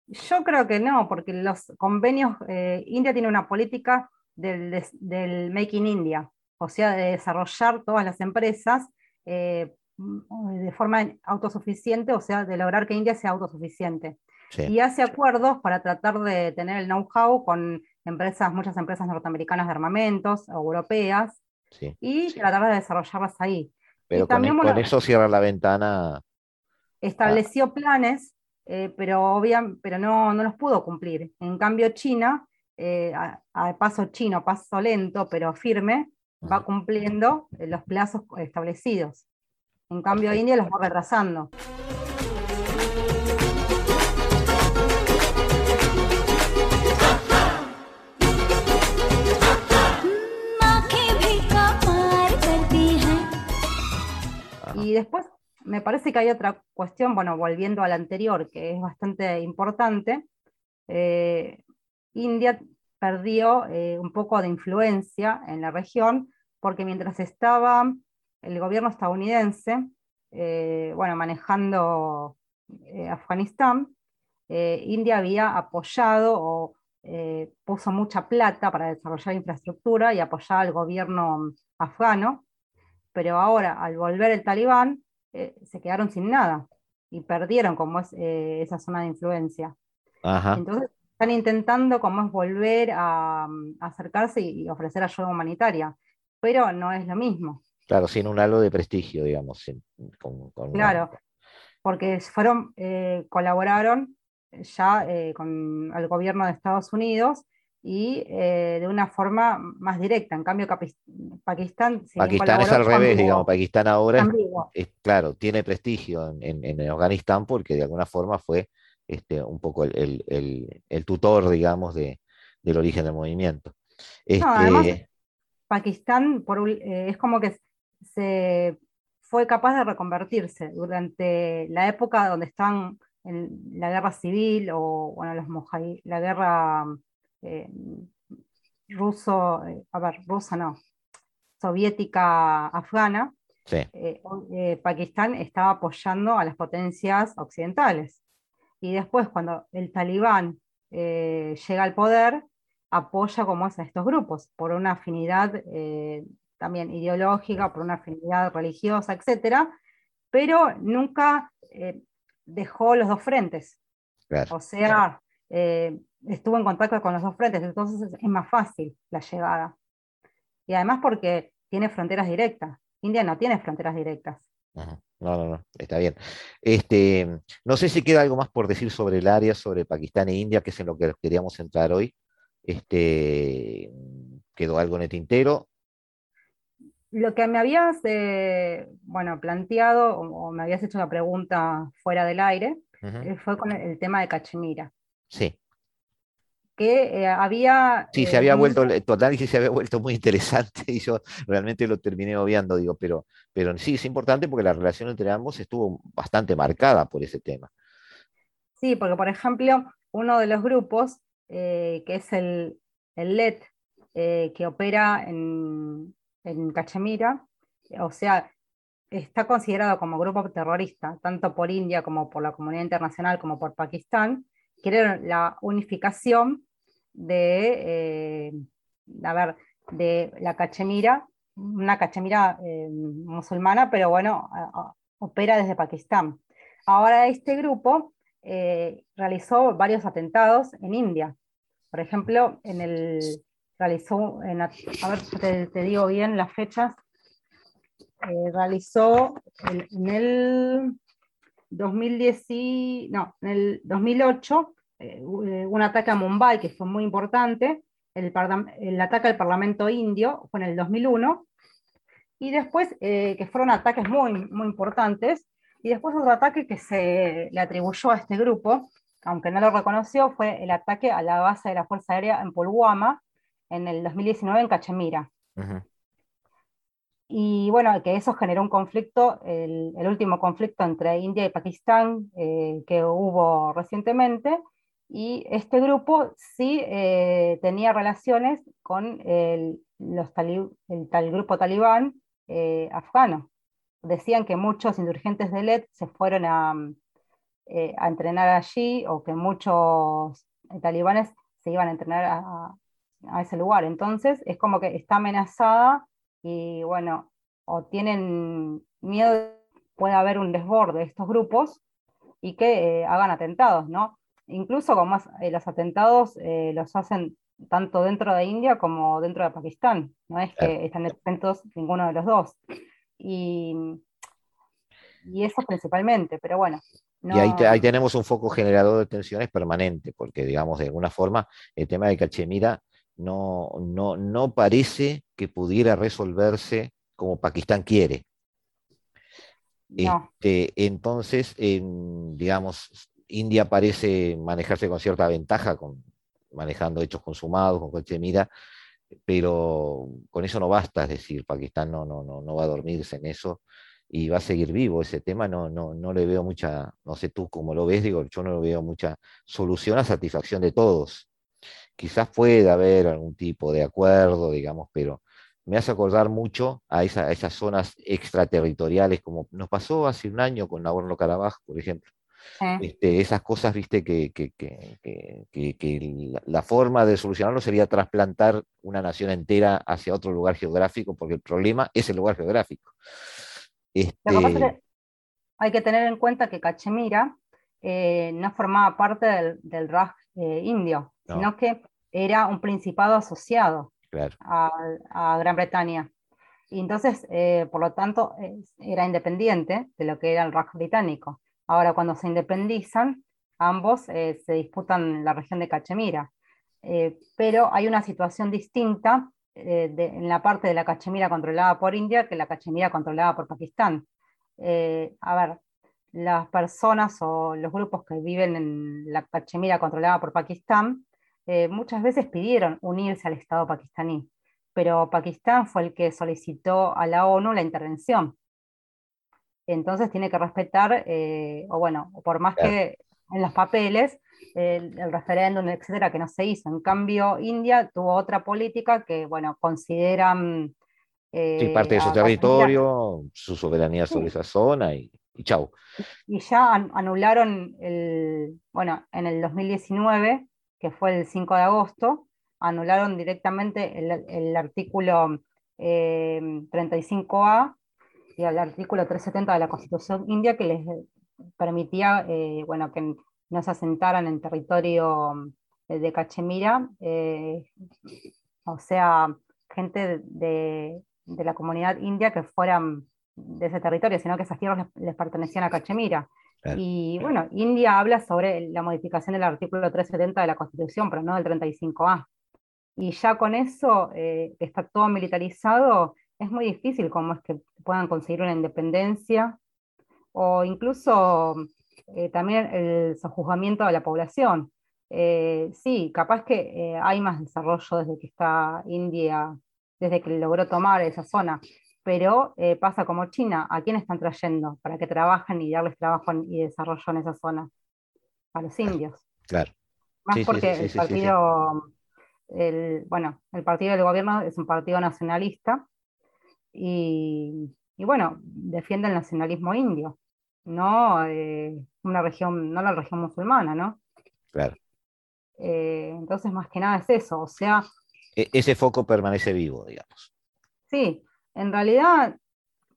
Yo creo que no, porque los convenios, eh, India tiene una política del, del, Make in India, o sea, de desarrollar todas las empresas eh, de forma autosuficiente, o sea, de lograr que India sea autosuficiente. Y hace acuerdos para tratar de tener el know-how con empresas, muchas empresas norteamericanas de armamentos, europeas, y tratar de desarrollarlas ahí. Pero con, e-, eso cierra la ventana. Estableció planes, eh, pero, pero no, no los pudo cumplir. En cambio, China eh, a, paso chino, paso lento, pero firme, va cumpliendo eh, los plazos establecidos. En cambio, India los va retrasando. Y después me parece que hay otra cuestión, bueno, volviendo a la anterior, que es bastante importante. Eh, India perdió eh, un poco de influencia en la región, porque mientras estaba el gobierno estadounidense, eh, bueno, manejando eh, Afganistán, India había apoyado o puso mucha plata para desarrollar infraestructura y apoyar al gobierno afgano, pero ahora al volver el talibán se quedaron sin nada y perdieron como es esa zona de influencia. Entonces están intentando como es volver a, acercarse y, ofrecer ayuda humanitaria, pero no es lo mismo. Claro, sin un halo de prestigio, digamos. claro, porque fueron, eh, colaboraron ya eh, con el gobierno de Estados Unidos y eh, de una forma más directa. En cambio, Pakistán... Pakistán es al revés, digamos. Pakistán ahora, es, claro, tiene prestigio en, en, Afganistán porque de alguna forma fue este, un poco el, tutor, digamos, de, del origen del movimiento. Este, Pakistán por, eh, es como que se, fue capaz de reconvertirse durante la época donde estaban en la guerra civil o bueno, los la guerra eh, ruso, eh, a ver, rusa no, soviética afgana, eh, Pakistán estaba apoyando a las potencias occidentales. Y después, cuando el talibán llega al poder, apoya como es a estos grupos, por una afinidad también ideológica, por una afinidad religiosa, etc. Pero nunca dejó los dos frentes. O sea, eh, estuvo en contacto con los dos frentes, entonces es más fácil la llegada. Y además porque tiene fronteras directas. India no tiene fronteras directas. No, no, no, está bien. Este, no sé si queda algo más por decir sobre el área, sobre Pakistán e India, que es en lo que queríamos entrar hoy. Este, ¿Quedó algo en el tintero? Lo que me habías eh, bueno, planteado o, me habías hecho la pregunta fuera del aire eh, fue con el, tema de Cachemira. Sí. Que eh, había. Sí, se había vuelto, tu análisis se había vuelto muy interesante y yo realmente lo terminé obviando, digo, pero, pero sí es importante porque la relación entre ambos estuvo bastante marcada por ese tema. Sí, porque por ejemplo, uno de los grupos, que es el, el LED, que opera en, en Cachemira, o sea, está considerado como grupo terrorista, tanto por India como por la comunidad internacional como por Pakistán, quiere la unificación de, eh, ver, de la Cachemira, una Cachemira eh, musulmana, pero bueno, opera desde Pakistán. Ahora este grupo eh, realizó varios atentados en India. Por ejemplo, en el realizó, en, a ver, te, digo bien las fechas, realizó en, el 2010, no, en el 2008 eh, un ataque a Mumbai que fue muy importante, el, el, ataque al Parlamento indio fue en el 2001, y después eh, que fueron ataques muy, muy importantes, y después otro ataque que se le atribuyó a este grupo, aunque no lo reconoció, fue el ataque a la base de la Fuerza Aérea en Pulwama, en el 2019 en Cachemira. Y bueno, que eso generó un conflicto, el, último conflicto entre India y Pakistán eh, que hubo recientemente, y este grupo sí eh, tenía relaciones con el, los el tal grupo talibán eh, afgano. Decían que muchos insurgentes de LED se fueron a, a entrenar allí o que muchos talibanes se iban a entrenar a, a ese lugar. Entonces es como que está amenazada y bueno, o tienen miedo puede haber un desborde de estos grupos y que eh, hagan atentados, ¿no? Incluso como eh, los atentados eh, los hacen tanto dentro de India como dentro de Pakistán, no es que están atentos ninguno de los dos. Y, y eso principalmente, pero bueno. Y ahí, ahí, tenemos un foco generador de tensiones permanente, porque digamos, de alguna forma, el tema de Cachemira no, no, no parece que pudiera resolverse como Pakistán quiere. Este, entonces, digamos, India parece manejarse con cierta ventaja, con, manejando hechos consumados, con Cachemira, pero con eso no basta, es decir, Pakistán no, no, no, no va a dormirse en eso y va a seguir vivo. Ese tema no, no, no le veo mucha, no sé tú cómo lo ves, digo, yo no lo veo mucha solución a satisfacción de todos. Quizás pueda haber algún tipo de acuerdo, digamos, pero me hace acordar mucho a, esas zonas extraterritoriales, como nos pasó hace un año con Nagorno-Karabaj, por ejemplo. Este, esas cosas, viste, que, la, forma de solucionarlo sería trasplantar una nación entera hacia otro lugar geográfico, porque el problema es el lugar geográfico. Este... hay que tener en cuenta que Cachemira eh, no formaba parte del, del Raj eh, indio, sino que era un principado asociado a, Gran Bretaña. Y entonces, eh, por lo tanto, era independiente de lo que era el Raj británico. Ahora, cuando se independizan, ambos se disputan la región de Cachemira. pero hay una situación distinta en la parte de la Cachemira controlada por India que la Cachemira controlada por Pakistán. a ver, las personas o los grupos que viven en la Cachemira controlada por Pakistán eh, muchas veces pidieron unirse al Estado pakistaní, pero Pakistán fue el que solicitó a la ONU la intervención. entonces tiene que respetar, eh, o bueno, por más que en los papeles, el, referéndum, etcétera, que no se hizo. En cambio, India tuvo otra política que, bueno, consideran... Eh, parte de su territorio, su soberanía sobre esa zona y, y chau. Y ya anularon, el, bueno, en el 2019, que fue el 5 de agosto, anularon directamente el, artículo 35A eh, y el artículo 370 de la Constitución india que les permitía, eh, bueno, que no se asentaran en territorio eh, de Cachemira, o sea, gente de, de, la comunidad india que fueran de ese territorio, sino que esas tierras les, pertenecían a Cachemira. Y bueno, India habla sobre la modificación del artículo 370 de la Constitución, pero no del 35A. Y ya con eso, eh, que está todo militarizado, es muy difícil cómo es que puedan conseguir una independencia o incluso eh, también el sojuzgamiento de la población. Eh, sí, capaz que hay más desarrollo desde que está India, desde que logró tomar esa zona, pero eh, pasa como China, ¿a quién están trayendo para que trabajen y darles trabajo y desarrollo en esa zona? A los indios. Claro. Más porque el partido, bueno, el partido del gobierno es un partido nacionalista y, bueno, defiende el nacionalismo indio, no eh, una región, no la región musulmana, ¿no? Claro. Eh, entonces, más que nada es eso, o sea... E-, ese foco permanece vivo, digamos. Sí, en realidad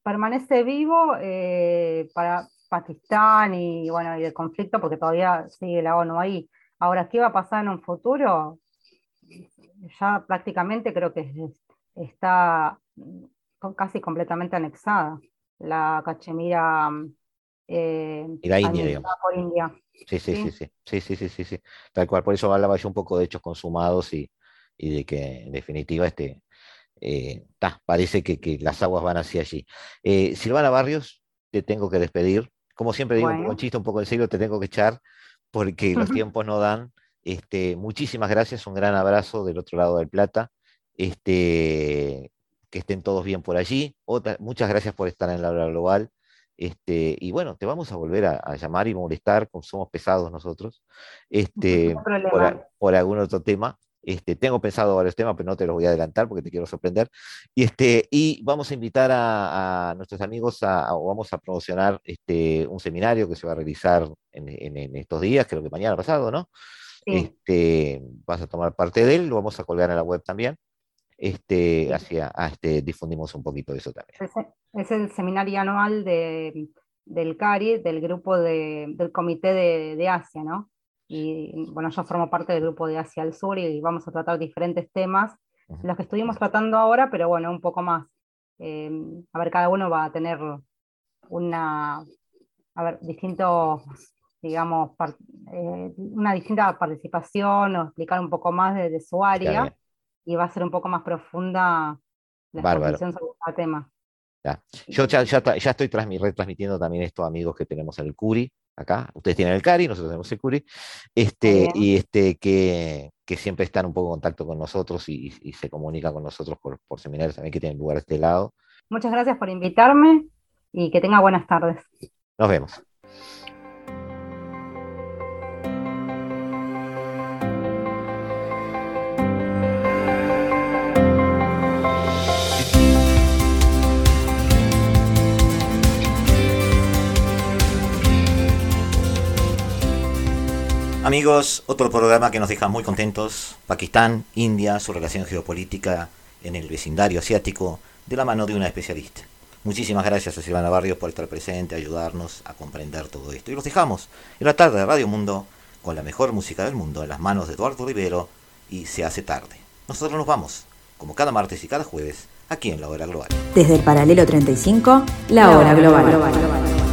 permanece vivo eh, para Pakistán y bueno, y el conflicto, porque todavía sigue la ONU ahí. Ahora, ¿qué va a pasar en un futuro? Ya prácticamente creo que está casi completamente anexada la Cachemira eh, y la India, por India. Sí sí ¿Sí? sí, sí, sí, sí, sí, sí, tal cual. Por eso hablaba yo un poco de hechos consumados y, y de que en definitiva este, eh, parece que, las aguas van hacia allí. Eh, Silvana Barrios, te tengo que despedir. Como siempre digo, un chiste, un poco en serio, te tengo que echar porque los tiempos no dan. Este, muchísimas gracias, un gran abrazo del otro lado del Plata. Este, que estén todos bien por allí. muchas gracias por estar en la hora global. Este, y bueno, te vamos a volver a, llamar y molestar, como somos pesados nosotros, este, por, algún otro tema. Este, tengo pensado varios temas, pero no te los voy a adelantar porque te quiero sorprender. Y, este, y vamos a invitar a, nuestros amigos a, o vamos a promocionar este, un seminario que se va a realizar en, estos días, creo que mañana pasado, ¿no? Este, vas a tomar parte de él, lo vamos a colgar en la web también. Este, hacia, este, difundimos un poquito de eso también. Es, el seminario anual de, del CARI, del grupo de, del Comité de, de Asia, ¿no? Y bueno, yo formo parte del grupo de Asia al Sur y vamos a tratar diferentes temas, los que estuvimos tratando ahora, pero bueno, un poco más. Eh, a ver, cada uno va a tener una, a ver, distintos, digamos, eh, una distinta participación o explicar un poco más de, su área y va a ser un poco más profunda la exposición sobre el tema. Yo ya, ya, ya estoy retransmitiendo también esto amigos que tenemos en el Curi, acá. Ustedes tienen el CARI, nosotros tenemos el CURI, este, y este, que, siempre están un poco en contacto con nosotros y, se comunican con nosotros por, por seminarios también que tienen lugar a este lado. Muchas gracias por invitarme y que tenga buenas tardes. Nos vemos. Amigos, otro programa que nos deja muy contentos, Pakistán, India, su relación geopolítica en el vecindario asiático, de la mano de una especialista. Muchísimas gracias a Silvana Barrios por estar presente, ayudarnos a comprender todo esto. Y los dejamos en la tarde de Radio Mundo con la mejor música del mundo en las manos de Eduardo Rivero y Se hace tarde. Nosotros nos vamos, como cada martes y cada jueves, aquí en la Hora Global. Desde el paralelo 35, la, Hora, global.